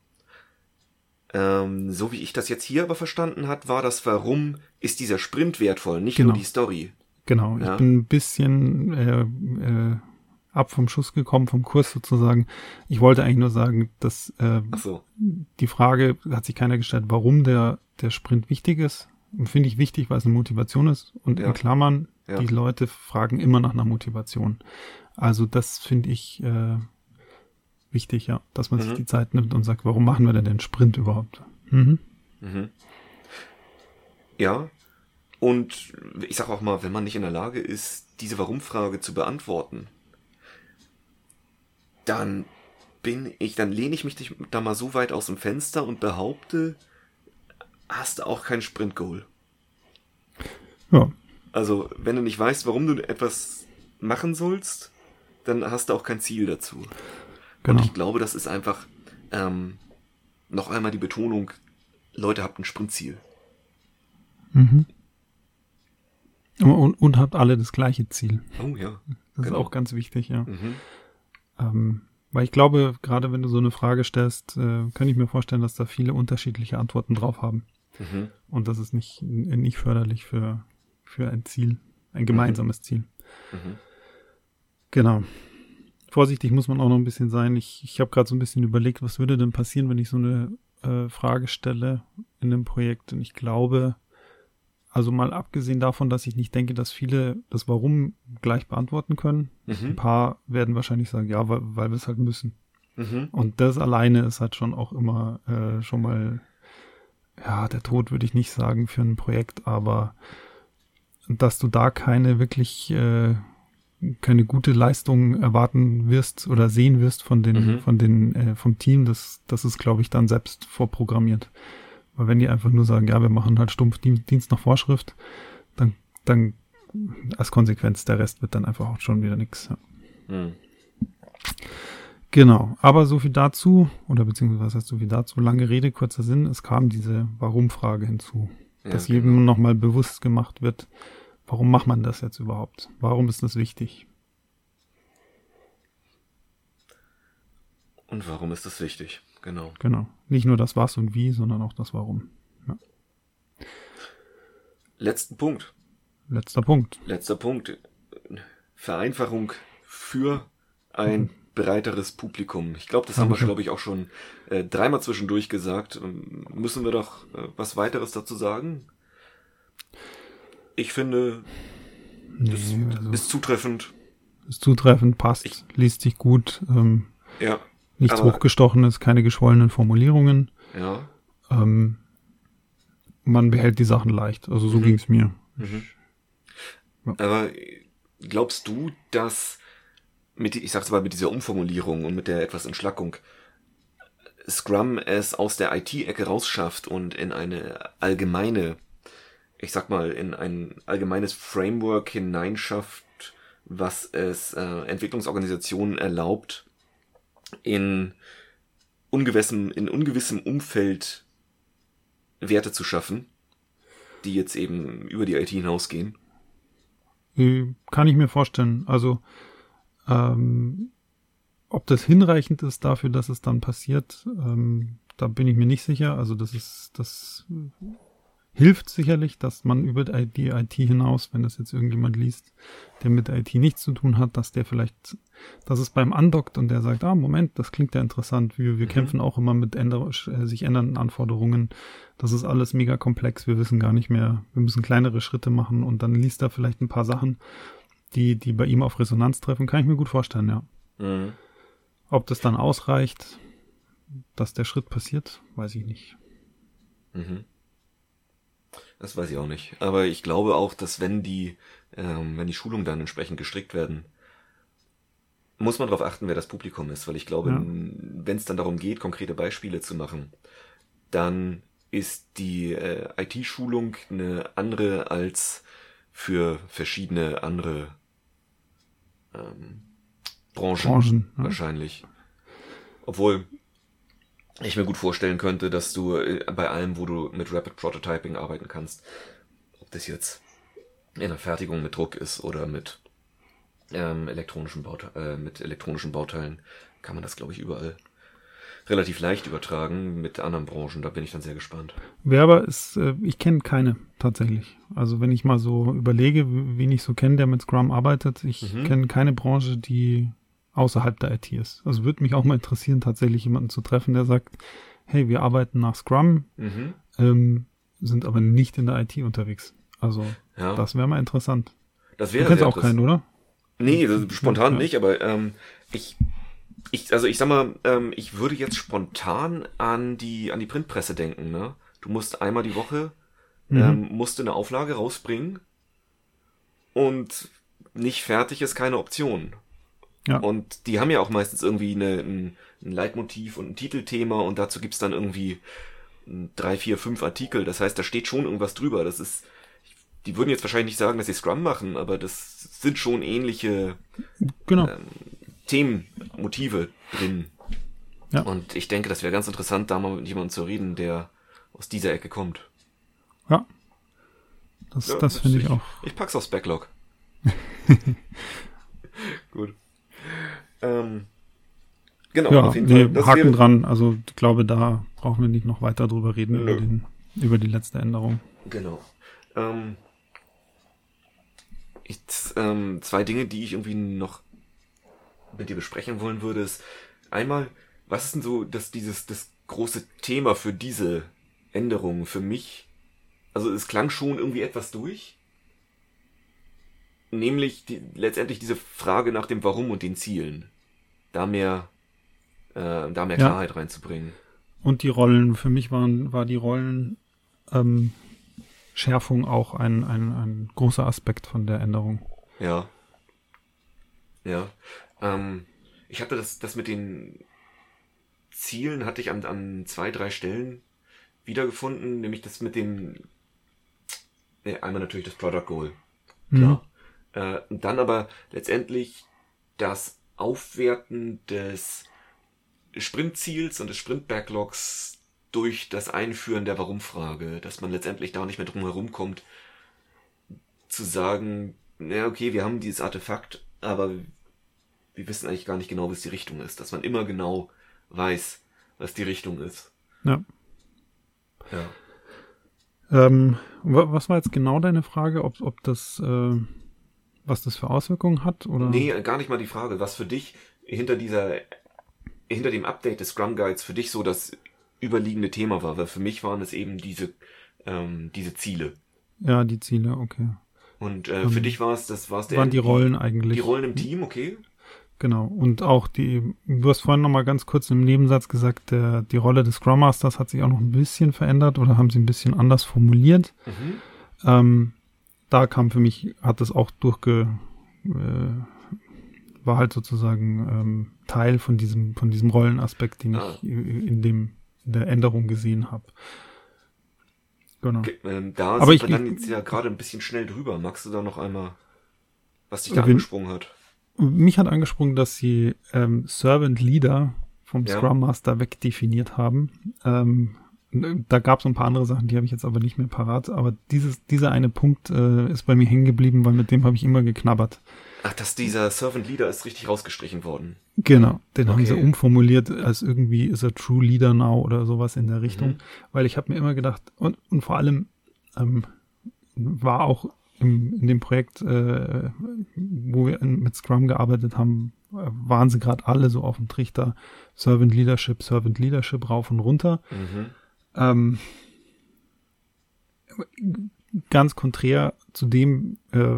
Ähm, so wie ich das jetzt hier aber verstanden hat, war das Warum ist dieser Sprint wertvoll, nicht Genau. nur die Story. Genau, Ja. ich bin ein bisschen äh, äh, ab vom Schuss gekommen, vom Kurs sozusagen. Ich wollte eigentlich nur sagen, dass äh, so. die Frage hat sich keiner gestellt, warum der, der Sprint wichtig ist. Und Finde ich wichtig, weil es eine Motivation ist. Und Ja. in Klammern, Ja. die Leute fragen immer nach einer Motivation. Also das finde ich äh, wichtig, ja, dass man sich Mhm. die Zeit nimmt und sagt, warum machen wir denn den Sprint überhaupt? Mhm. Mhm. Ja. Und ich sag auch mal, wenn man nicht in der Lage ist, diese Warum-Frage zu beantworten, dann bin ich, dann lehne ich mich da mal so weit aus dem Fenster und behaupte, hast du auch kein Sprint-Goal. Ja, Also, wenn du nicht weißt, warum du etwas machen sollst, dann hast du auch kein Ziel dazu. Genau. Und ich glaube, das ist einfach ähm, noch einmal die Betonung, Leute habt ein Sprintziel. Mhm. Und, und habt alle das gleiche Ziel. Oh ja. Das Genau. ist auch ganz wichtig, ja. Mhm. Ähm, weil ich glaube, gerade wenn du so eine Frage stellst, äh, kann ich mir vorstellen, dass da viele unterschiedliche Antworten drauf haben. Mhm. Und das ist nicht, nicht förderlich für, für ein Ziel, ein gemeinsames Ziel. Mhm. Genau. Vorsichtig muss man auch noch ein bisschen sein. Ich, ich habe gerade so ein bisschen überlegt, was würde denn passieren, wenn ich so eine äh, Frage stelle in einem Projekt. Und ich glaube, also mal abgesehen davon, dass ich nicht denke, dass viele das Warum gleich beantworten können. Ein Mhm. paar werden wahrscheinlich sagen, ja, weil, weil wir es halt müssen. Mhm. Und das alleine ist halt schon auch immer äh, schon mal, ja, der Tod würde ich nicht sagen für ein Projekt, aber dass du da keine wirklich, äh, keine gute Leistung erwarten wirst oder sehen wirst von den, Mhm. von den, äh, vom Team, das, das ist, glaube ich, dann selbst vorprogrammiert. Weil wenn die einfach nur sagen, ja, wir machen halt stumpf Dien- Dienst nach Vorschrift, dann, dann als Konsequenz der Rest wird dann einfach auch schon wieder nix. Ja. Mhm. Genau, aber so viel dazu, oder beziehungsweise was heißt so viel dazu, lange Rede, kurzer Sinn, es kam diese Warum-Frage hinzu, Ja, dass genau. jedem nochmal bewusst gemacht wird, warum macht man das jetzt überhaupt? Warum ist das wichtig? Und warum ist das wichtig? Genau. Genau. Nicht nur das Was und Wie, sondern auch das Warum. Ja. Letzten Punkt. Letzter Punkt. Letzter Punkt. Vereinfachung für ein breiteres Publikum. Ich glaube, das haben wir, glaube ich, auch schon äh, dreimal zwischendurch gesagt. Ähm, Müssen wir doch äh, was weiteres dazu sagen? Ich finde, das Nee, also ist zutreffend. ist zutreffend, passt, Ich- liest sich gut, ähm, Ja, nichts Aber- Hochgestochenes, keine geschwollenen Formulierungen. ja. Ähm, man behält die Sachen leicht. Also so Mhm. ging's mir. Mhm. Ja. Aber glaubst du, dass mit, ich sag's mal, mit dieser Umformulierung und mit der etwas Entschlackung Scrum es aus der IT-Ecke rausschafft und in eine allgemeine, ich sag mal, in ein allgemeines Framework hineinschafft, was es äh, Entwicklungsorganisationen erlaubt, in ungewissem, in ungewissem Umfeld Werte zu schaffen, die jetzt eben über die IT hinausgehen? Äh, kann ich mir vorstellen. Also ähm, ob das hinreichend ist dafür, dass es dann passiert, ähm, da bin ich mir nicht sicher. Also das ist, das hilft sicherlich, dass man über die IT hinaus, wenn das jetzt irgendjemand liest, der mit IT nichts zu tun hat, dass der vielleicht, dass es beim andockt und der sagt, ah, Moment, das klingt ja interessant. Wir, wir mhm. kämpfen auch immer mit änder äh, sich ändernden Anforderungen. Das ist alles mega komplex. Wir wissen gar nicht mehr. Wir müssen kleinere Schritte machen und dann liest er vielleicht ein paar Sachen, die, die bei ihm auf Resonanz treffen. Kann ich mir gut vorstellen, ja. Mhm. Ob das dann ausreicht, dass der Schritt passiert, weiß ich nicht. Mhm. Das weiß ich auch nicht. Aber ich glaube auch, dass wenn die, ähm, wenn die Schulungen dann entsprechend gestrickt werden, muss man darauf achten, wer das Publikum ist, weil ich glaube, ja. wenn es dann darum geht, konkrete Beispiele zu machen, dann ist die äh, IT-Schulung eine andere als für verschiedene andere ähm, Branchen, Branchen ja. wahrscheinlich. Obwohl ich mir gut vorstellen könnte, dass du äh, bei allem, wo du mit Rapid Prototyping arbeiten kannst, ob das jetzt in der Fertigung mit Druck ist oder mit ähm, elektronischen Baute äh, mit elektronischen Bauteilen, kann man das glaube ich überall relativ leicht übertragen mit anderen Branchen. Da bin ich dann sehr gespannt. Werber ist, äh, ich kenne keine tatsächlich. Also wenn ich mal so überlege, wen ich so kenne, der mit Scrum arbeitet, ich mhm. kenne keine Branche, die außerhalb der IT ist. Also würde mich auch mal interessieren, tatsächlich jemanden zu treffen, der sagt, hey, wir arbeiten nach Scrum, mhm. ähm, sind aber nicht in der IT unterwegs. Also ja. das wäre mal interessant. Das wäre du kennst auch keinen, oder? Nee, spontan ja. nicht, aber ähm, ich, ich, also ich sag mal, ähm, ich würde jetzt spontan an die an die Printpresse denken. Ne? Du musst einmal die Woche mhm. ähm, musst eine Auflage rausbringen und nicht fertig ist keine Option. Ja. Und die haben ja auch meistens irgendwie eine, ein, ein Leitmotiv und ein Titelthema und dazu gibt's dann irgendwie drei, vier, fünf Artikel. Das heißt, da steht schon irgendwas drüber. Das ist, die würden jetzt wahrscheinlich nicht sagen, dass sie Scrum machen, aber das sind schon ähnliche genau. ähm, Themen, Motive drin. Ja. Und ich denke, das wäre ganz interessant, da mal mit jemandem zu reden, der aus dieser Ecke kommt. Ja. Das, ja, das finde ich, ich auch. Ich pack's aufs Backlog. Gut. Genau, ja, auf jeden Fall. Das Haken dran. Also ich glaube, da brauchen wir nicht noch weiter drüber reden, über, den, über die letzte Änderung. Genau. Ähm, ich, ähm, zwei Dinge, die ich irgendwie noch mit dir besprechen wollen würde, ist einmal, was ist denn so das, dieses, das große Thema für diese Änderung für mich? Also es klang schon irgendwie etwas durch nämlich die, letztendlich diese Frage nach dem Warum und den Zielen. Da mehr, äh, da mehr ja. Klarheit reinzubringen. Und die Rollen, für mich waren, war die Rollen, ähm, auch ein, ein, ein großer Aspekt von der Änderung. Ja. Ja. Ähm, ich hatte das, das mit den Zielen hatte ich an, an zwei, drei Stellen wiedergefunden, nämlich das mit dem, äh, einmal natürlich das Product Goal. Klar. Mhm. Äh, dann aber letztendlich das Aufwerten des Sprintziels und des Sprint-Backlogs durch das Einführen der Warum-Frage, dass man letztendlich da nicht mehr drum herum kommt, zu sagen, na okay, wir haben dieses Artefakt, aber wir wissen eigentlich gar nicht genau, was die Richtung ist. Dass man immer genau weiß, was die Richtung ist. Ja. Ja. Ähm, was war jetzt genau deine Frage, ob, ob das äh, was das für Auswirkungen hat? Oder? Nee, gar nicht mal die Frage. Was für dich hinter dieser, hinter dem Update des Scrum Guides für dich so das überliegende Thema war, weil für mich waren es eben diese, ähm, diese Ziele. Ja, die Ziele, okay. Und äh, für um, dich war es, das war es der. Waren die Rollen eigentlich. Die Rollen im Team, okay. Genau. Und auch die, du hast vorhin nochmal ganz kurz im Nebensatz gesagt, der, die Rolle des Scrum Masters hat sich auch noch ein bisschen verändert oder haben sie ein bisschen anders formuliert. Mhm. Ähm, da kam für mich, hat das auch durchge, äh, war halt sozusagen ähm, Teil von diesem, von diesem Rollenaspekt, den ah. ich in dem, in der Änderung gesehen habe. Genau. Okay, ähm, da Aber sind ich, wir dann jetzt ja gerade ein bisschen schnell drüber. Magst du da noch einmal, was dich da wenn, angesprungen hat? Mich hat angesprungen, dass sie ähm, Servant Leader vom ja. Scrum Master wegdefiniert haben. Ähm, da gab es ein paar andere Sachen, die habe ich jetzt aber nicht mehr parat. Aber dieses, dieser eine Punkt äh, ist bei mir hängen geblieben, weil mit dem habe ich immer geknabbert. Ach, dass dieser Servant Leader ist richtig rausgestrichen worden. Genau, den okay. haben sie umformuliert als irgendwie ist er True Leader now oder sowas in der Richtung. Mhm. Weil ich habe mir immer gedacht, und, und vor allem ähm, war auch im, in dem Projekt, äh, wo wir mit Scrum gearbeitet haben, äh, waren sie gerade alle so auf dem Trichter Servant Leadership, Servant Leadership rauf und runter. Mhm. Ähm, ganz konträr zu dem, äh,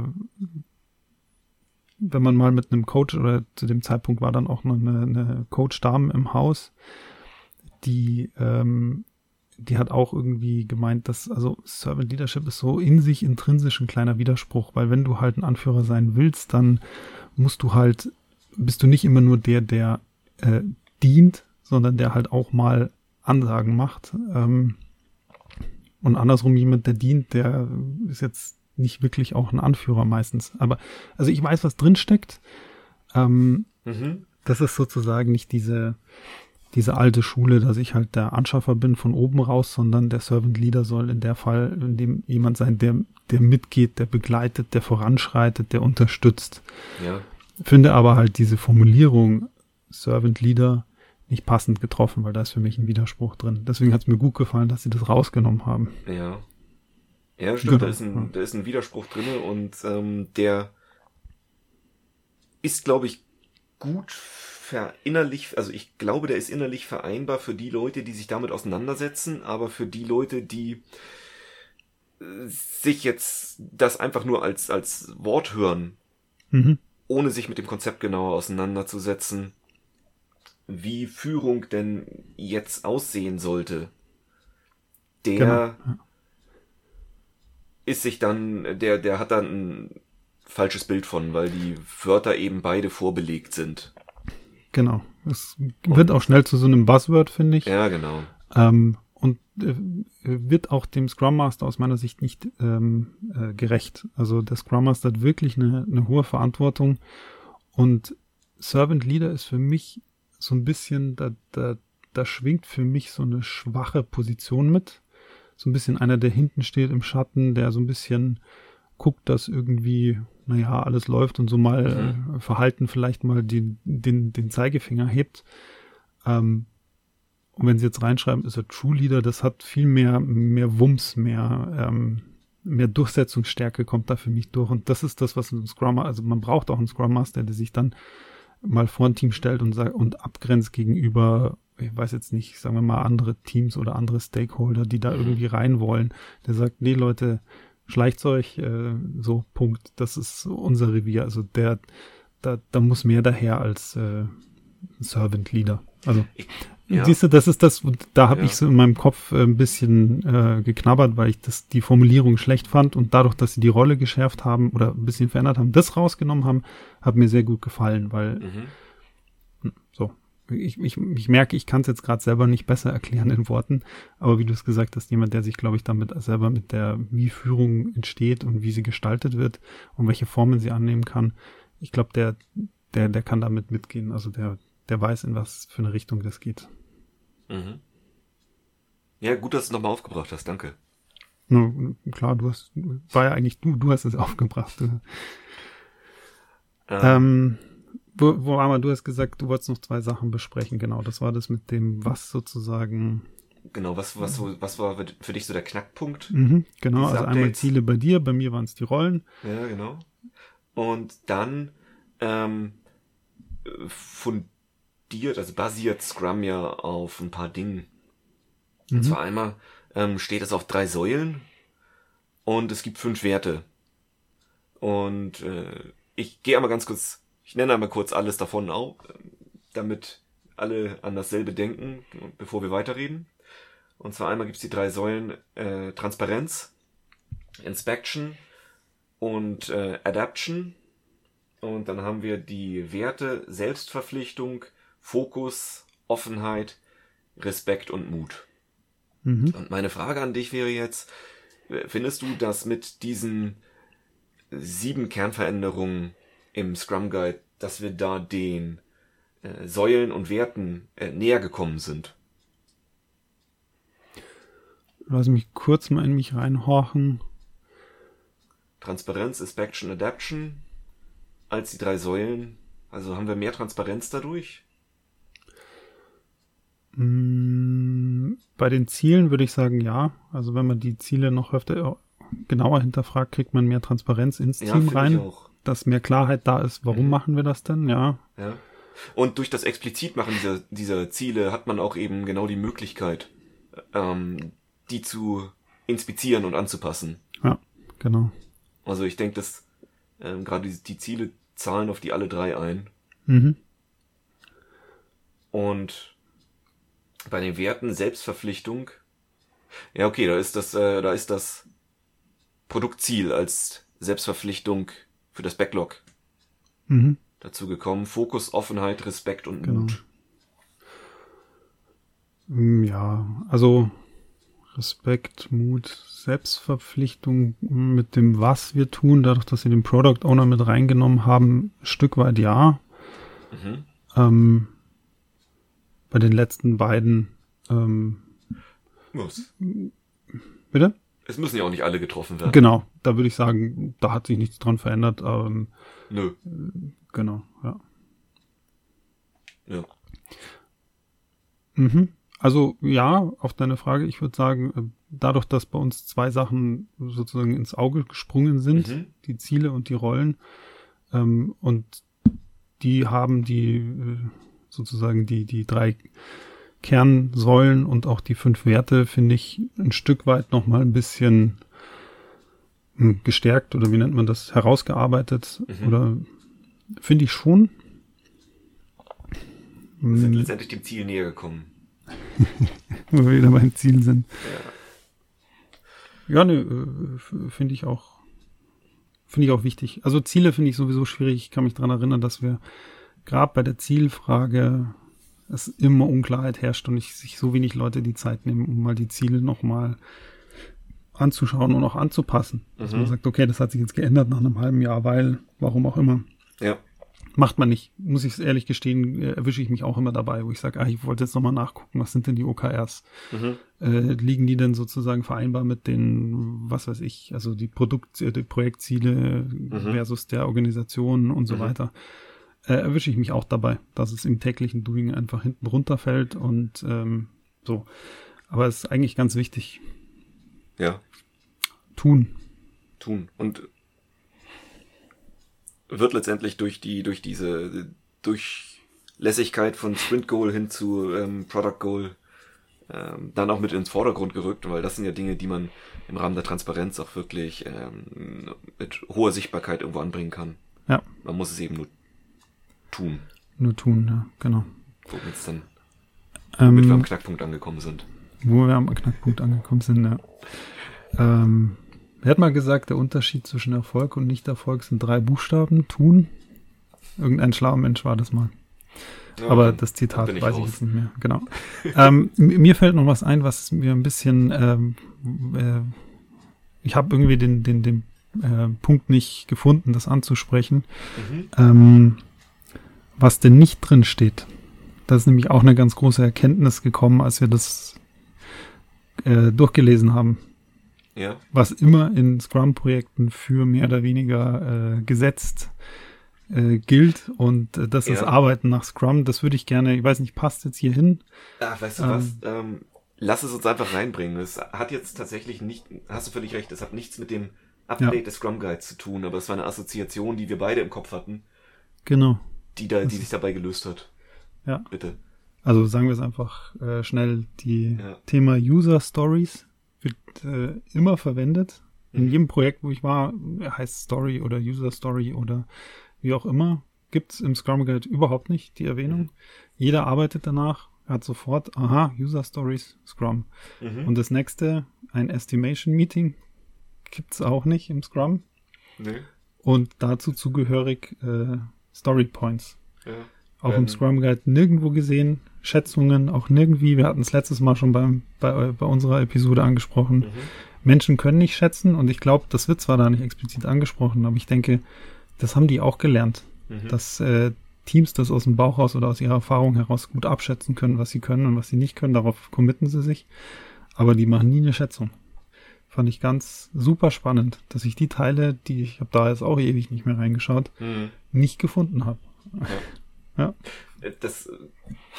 wenn man mal mit einem Coach oder zu dem Zeitpunkt war dann auch noch eine, eine Coach-Dame im Haus, die, ähm, die hat auch irgendwie gemeint, dass, also Servant Leadership ist so in sich intrinsisch ein kleiner Widerspruch, weil wenn du halt ein Anführer sein willst, dann musst du halt, bist du nicht immer nur der, der äh, dient, sondern der halt auch mal Ansagen macht. Ähm, und andersrum jemand, der dient, der ist jetzt nicht wirklich auch ein Anführer meistens. Aber also ich weiß, was drin steckt. Ähm, mhm. Das ist sozusagen nicht diese diese alte Schule, dass ich halt der Anschaffer bin von oben raus, sondern der Servant Leader soll in der Fall in dem jemand sein, der der mitgeht, der begleitet, der voranschreitet, der unterstützt. Ja. Finde aber halt diese Formulierung Servant Leader nicht passend getroffen, weil da ist für mich ein Widerspruch drin. Deswegen hat es mir gut gefallen, dass sie das rausgenommen haben. Ja. Ja, stimmt, genau. da, ist ein, da ist ein Widerspruch drin und ähm, der ist, glaube ich, gut verinnerlich, also ich glaube, der ist innerlich vereinbar für die Leute, die sich damit auseinandersetzen, aber für die Leute, die äh, sich jetzt das einfach nur als, als Wort hören, mhm. ohne sich mit dem Konzept genauer auseinanderzusetzen, wie Führung denn jetzt aussehen sollte, der genau. Ist sich dann, der, der hat dann ein falsches Bild von, weil die Wörter eben beide vorbelegt sind. Genau. Es wird auch schnell zu so einem Buzzword, finde ich. Ja, genau. Ähm, und äh, wird auch dem Scrum Master aus meiner Sicht nicht ähm, äh, gerecht. Also der Scrum Master hat wirklich eine, eine hohe Verantwortung und Servant Leader ist für mich so ein bisschen, da, da, da schwingt für mich so eine schwache Position mit so ein bisschen einer, der hinten steht im Schatten, der so ein bisschen guckt, dass irgendwie, naja, alles läuft und so mal mhm. äh, Verhalten vielleicht mal den, den, den Zeigefinger hebt. Ähm, und wenn sie jetzt reinschreiben, ist er True Leader, das hat viel mehr, mehr Wumms, mehr, ähm, mehr Durchsetzungsstärke kommt da für mich durch. Und das ist das, was ein Scrum, also man braucht auch einen Scrum Master, der sich dann mal vor ein Team stellt und sagt, und abgrenzt gegenüber ich weiß jetzt nicht, sagen wir mal, andere Teams oder andere Stakeholder, die da mhm. irgendwie rein wollen, der sagt, nee, Leute, schleicht euch, äh, so, Punkt, das ist unser Revier. Also der, da, da muss mehr daher als äh, Servant Leader. Also ja. siehst du, das ist das, da habe ja. ich so in meinem Kopf äh, ein bisschen äh, geknabbert, weil ich das die Formulierung schlecht fand und dadurch, dass sie die Rolle geschärft haben oder ein bisschen verändert haben, das rausgenommen haben, hat mir sehr gut gefallen, weil mhm. Hm, so, ich, ich, ich merke, ich kann es jetzt gerade selber nicht besser erklären in Worten, aber wie du es gesagt hast, jemand, der sich, glaube ich, damit selber mit der, wie Führung entsteht und wie sie gestaltet wird und welche Formen sie annehmen kann, ich glaube, der, der, der kann damit mitgehen. Also der, der weiß, in was für eine Richtung das geht. Mhm. Ja, gut, dass du es nochmal aufgebracht hast, danke. Na, klar, du hast, war ja eigentlich du, du hast es aufgebracht. Ähm, ähm wo, wo man? Du hast gesagt, du wolltest noch zwei Sachen besprechen. Genau, das war das mit dem, was sozusagen. Genau, was, was, was war für dich so der Knackpunkt? Mhm, genau, also Updates? einmal Ziele bei dir, bei mir waren es die Rollen. Ja, genau. Und dann ähm, fundiert, also basiert Scrum ja auf ein paar Dingen. Mhm. Und zwar einmal ähm, steht es auf drei Säulen und es gibt fünf Werte. Und äh, ich gehe einmal ganz kurz ich nenne einmal kurz alles davon auch, damit alle an dasselbe denken, bevor wir weiterreden. Und zwar einmal gibt's die drei Säulen äh, Transparenz, Inspection und äh, Adaption. Und dann haben wir die Werte Selbstverpflichtung, Fokus, Offenheit, Respekt und Mut. Mhm. Und meine Frage an dich wäre jetzt, findest du, dass mit diesen sieben Kernveränderungen im Scrum Guide, dass wir da den äh, Säulen und Werten äh, näher gekommen sind. Lass mich kurz mal in mich reinhorchen. Transparenz, Inspection, Adaption als die drei Säulen. Also haben wir mehr Transparenz dadurch? Mm, bei den Zielen würde ich sagen, ja. Also wenn man die Ziele noch öfter genauer hinterfragt, kriegt man mehr Transparenz ins ja, Team rein, dass mehr Klarheit da ist, warum mhm. machen wir das denn, ja. Ja. Und durch das Explizitmachen dieser, dieser Ziele hat man auch eben genau die Möglichkeit, ähm, die zu inspizieren und anzupassen. Ja, genau. Also ich denke, dass ähm, gerade die, die, Ziele zahlen auf die alle drei ein. Mhm. Und bei den Werten Selbstverpflichtung, ja okay, da ist das, äh, da ist das Produktziel als Selbstverpflichtung für das Backlog mhm. dazu gekommen. Fokus, Offenheit, Respekt und genau. Mut. Mm, ja, also Respekt, Mut, Selbstverpflichtung mit dem, was wir tun, dadurch, dass sie den Product Owner mit reingenommen haben, ein Stück weit ja. Mhm. Ähm, bei den letzten beiden. Ähm, Muss. Bitte? Es müssen ja auch nicht alle getroffen werden. Genau, da würde ich sagen, da hat sich nichts dran verändert. Ähm, Nö. Genau, ja. Ja. Mhm. Also ja, auf deine Frage, ich würde sagen, äh, dadurch, dass bei uns zwei Sachen sozusagen ins Auge gesprungen sind, mhm. die Ziele und die Rollen, ähm, und die haben die äh, sozusagen die, die drei Kernsäulen und auch die fünf Werte finde ich ein Stück weit nochmal ein bisschen hm, gestärkt oder wie nennt man das, herausgearbeitet mhm. oder finde ich schon. Wir sind letztendlich dem Ziel näher gekommen. Wo wir wieder beim Ziel sind. Ja, ja ne, finde ich auch, finde ich auch wichtig. Also Ziele finde ich sowieso schwierig. Ich kann mich dran erinnern, dass wir gerade bei der Zielfrage es immer Unklarheit herrscht und ich sich so wenig Leute die Zeit nehmen, um mal die Ziele nochmal anzuschauen und auch anzupassen. Mhm. Dass man mhm. sagt, okay, das hat sich jetzt geändert nach einem halben Jahr, weil, warum auch immer. Ja. Macht man nicht. Muss ich ehrlich gestehen, äh, erwische ich mich auch immer dabei, wo ich sage, ah, ich wollte jetzt nochmal nachgucken, was sind denn die OKRs? Mhm. Äh, liegen die denn sozusagen vereinbar mit den, was weiß ich, also die Produkt, die Projektziele mhm. versus der Organisation und so mhm. weiter äh, erwische ich mich auch dabei, dass es im täglichen Doing einfach hinten runterfällt und ähm, so. Aber es ist eigentlich ganz wichtig. Ja. Tun. Tun. Und wird letztendlich durch die, durch diese Durchlässigkeit von Sprint Goal hin zu ähm, Product Goal ähm, dann auch mit ins Vordergrund gerückt, weil das sind ja Dinge, die man im Rahmen der Transparenz auch wirklich ähm, mit hoher Sichtbarkeit irgendwo anbringen kann. Ja. Man muss es eben nur tun. Nur tun, ja, genau. Womit es dann, womit ähm, wir am Knackpunkt angekommen sind. Wo wir am Knackpunkt angekommen sind, ja. Ähm, wer hat mal gesagt, der Unterschied zwischen Erfolg und Nicht-Erfolg sind drei Buchstaben, tun? Irgendein schlauer Mensch war das mal. Ja, Aber das Zitat ich weiß raus. ich jetzt nicht mehr. Genau. ähm, mir fällt noch was ein, was mir ein bisschen, ähm, äh, ich habe irgendwie den, den, den äh, Punkt nicht gefunden, das anzusprechen. Mhm. Ähm, was denn nicht drin steht. Das ist nämlich auch eine ganz große Erkenntnis gekommen, als wir das äh, durchgelesen haben. Ja. Was immer in Scrum-Projekten für mehr oder weniger äh, gesetzt äh, gilt und äh, das ja. ist Arbeiten nach Scrum. Das würde ich gerne, ich weiß nicht, passt jetzt hier hin. Ach, weißt du ähm, was? Ähm, lass es uns einfach reinbringen. Es hat jetzt tatsächlich nicht, hast du völlig recht, es hat nichts mit dem Update ja. des Scrum Guides zu tun, aber es war eine Assoziation, die wir beide im Kopf hatten. Genau die da, die sich dabei gelöst hat. Ja. Bitte. Also sagen wir es einfach äh, schnell, die ja. Thema User Stories wird äh, immer verwendet. In mhm. jedem Projekt, wo ich war, heißt Story oder User Story oder wie auch immer, gibt es im Scrum Guide überhaupt nicht die Erwähnung. Mhm. Jeder arbeitet danach, hat sofort, aha, User Stories, Scrum. Mhm. Und das nächste, ein Estimation Meeting, gibt es auch nicht im Scrum. Nee. Und dazu zugehörig äh, Story Points. Ja. Auch ähm, im Scrum Guide nirgendwo gesehen. Schätzungen auch nirgendwie. Wir hatten es letztes Mal schon beim, bei, bei unserer Episode angesprochen. Mhm. Menschen können nicht schätzen und ich glaube, das wird zwar da nicht explizit angesprochen, aber ich denke, das haben die auch gelernt. Mhm. Dass äh, Teams das aus dem Bauch raus oder aus ihrer Erfahrung heraus gut abschätzen können, was sie können und was sie nicht können. Darauf committen sie sich. Aber die machen nie eine Schätzung. Fand ich ganz super spannend, dass ich die Teile, die ich habe da jetzt auch ewig nicht mehr reingeschaut, mhm. Nicht gefunden habe. Ja. ja. Äh, das,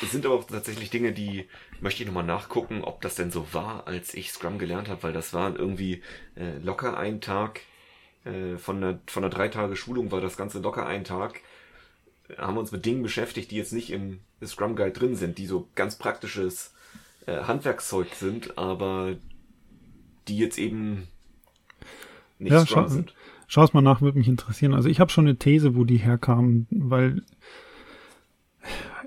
das sind aber auch tatsächlich Dinge, die möchte ich nochmal nachgucken, ob das denn so war, als ich Scrum gelernt habe, weil das war irgendwie äh, locker ein Tag äh, von einer von einer drei Tage Schulung war das ganze locker ein Tag. Haben wir uns mit Dingen beschäftigt, die jetzt nicht im Scrum Guide drin sind, die so ganz praktisches äh, Handwerkszeug sind, aber die jetzt eben nicht ja, Scrum sind. Schau es mal nach, würde mich interessieren. Also ich habe schon eine These, wo die herkamen, weil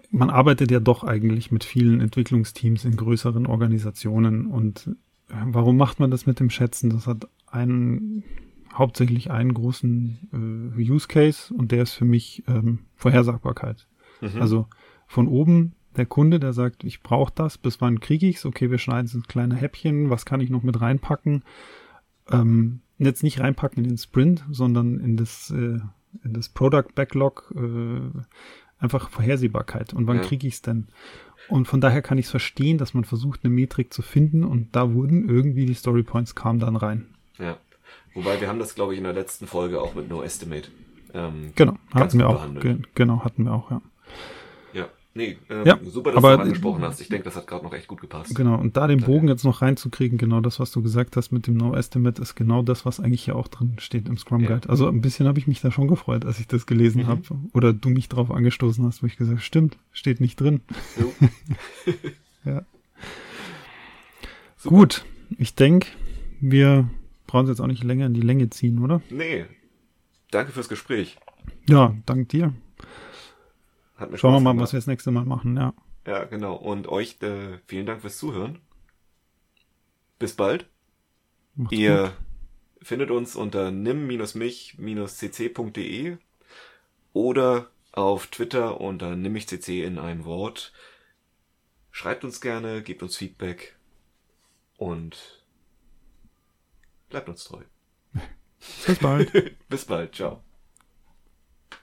man arbeitet ja doch eigentlich mit vielen Entwicklungsteams in größeren Organisationen und warum macht man das mit dem Schätzen? Das hat einen hauptsächlich einen großen äh, Use Case und der ist für mich ähm, Vorhersagbarkeit. Mhm. Also von oben der Kunde, der sagt, ich brauche das, bis wann kriege ich's? Okay, wir schneiden es in kleine Häppchen, was kann ich noch mit reinpacken? Ähm, jetzt nicht reinpacken in den Sprint, sondern in das, äh, in das Product Backlog, äh, einfach Vorhersehbarkeit. Und wann ja. kriege ich es denn? Und von daher kann ich es verstehen, dass man versucht, eine Metrik zu finden und da wurden irgendwie die Story Points kamen dann rein. Ja. Wobei wir haben das, glaube ich, in der letzten Folge auch mit No Estimate. Ähm, genau, hatten wir auch. Ge genau, hatten wir auch, ja. Nee, äh, ja, super, dass aber, du angesprochen hast. Ich denke, das hat gerade noch echt gut gepasst. Genau, und da den Bogen jetzt noch reinzukriegen, genau das, was du gesagt hast mit dem No Estimate, ist genau das, was eigentlich hier auch drin steht im Scrum Guide. Ja. Also ein bisschen habe ich mich da schon gefreut, als ich das gelesen mhm. habe. Oder du mich darauf angestoßen hast, wo ich gesagt habe, stimmt, steht nicht drin. ja. Super. Gut, ich denke, wir brauchen es jetzt auch nicht länger in die Länge ziehen, oder? Nee. Danke fürs Gespräch. Ja, dank dir. Hat mir Schauen wir mal, gemacht. was wir das nächste Mal machen, ja. Ja, genau. Und euch äh, vielen Dank fürs Zuhören. Bis bald. Macht's Ihr gut. findet uns unter nimm-mich-cc.de oder auf Twitter unter nimmmichcc in einem Wort. Schreibt uns gerne, gebt uns Feedback und bleibt uns treu. Bis bald. Bis bald. Ciao.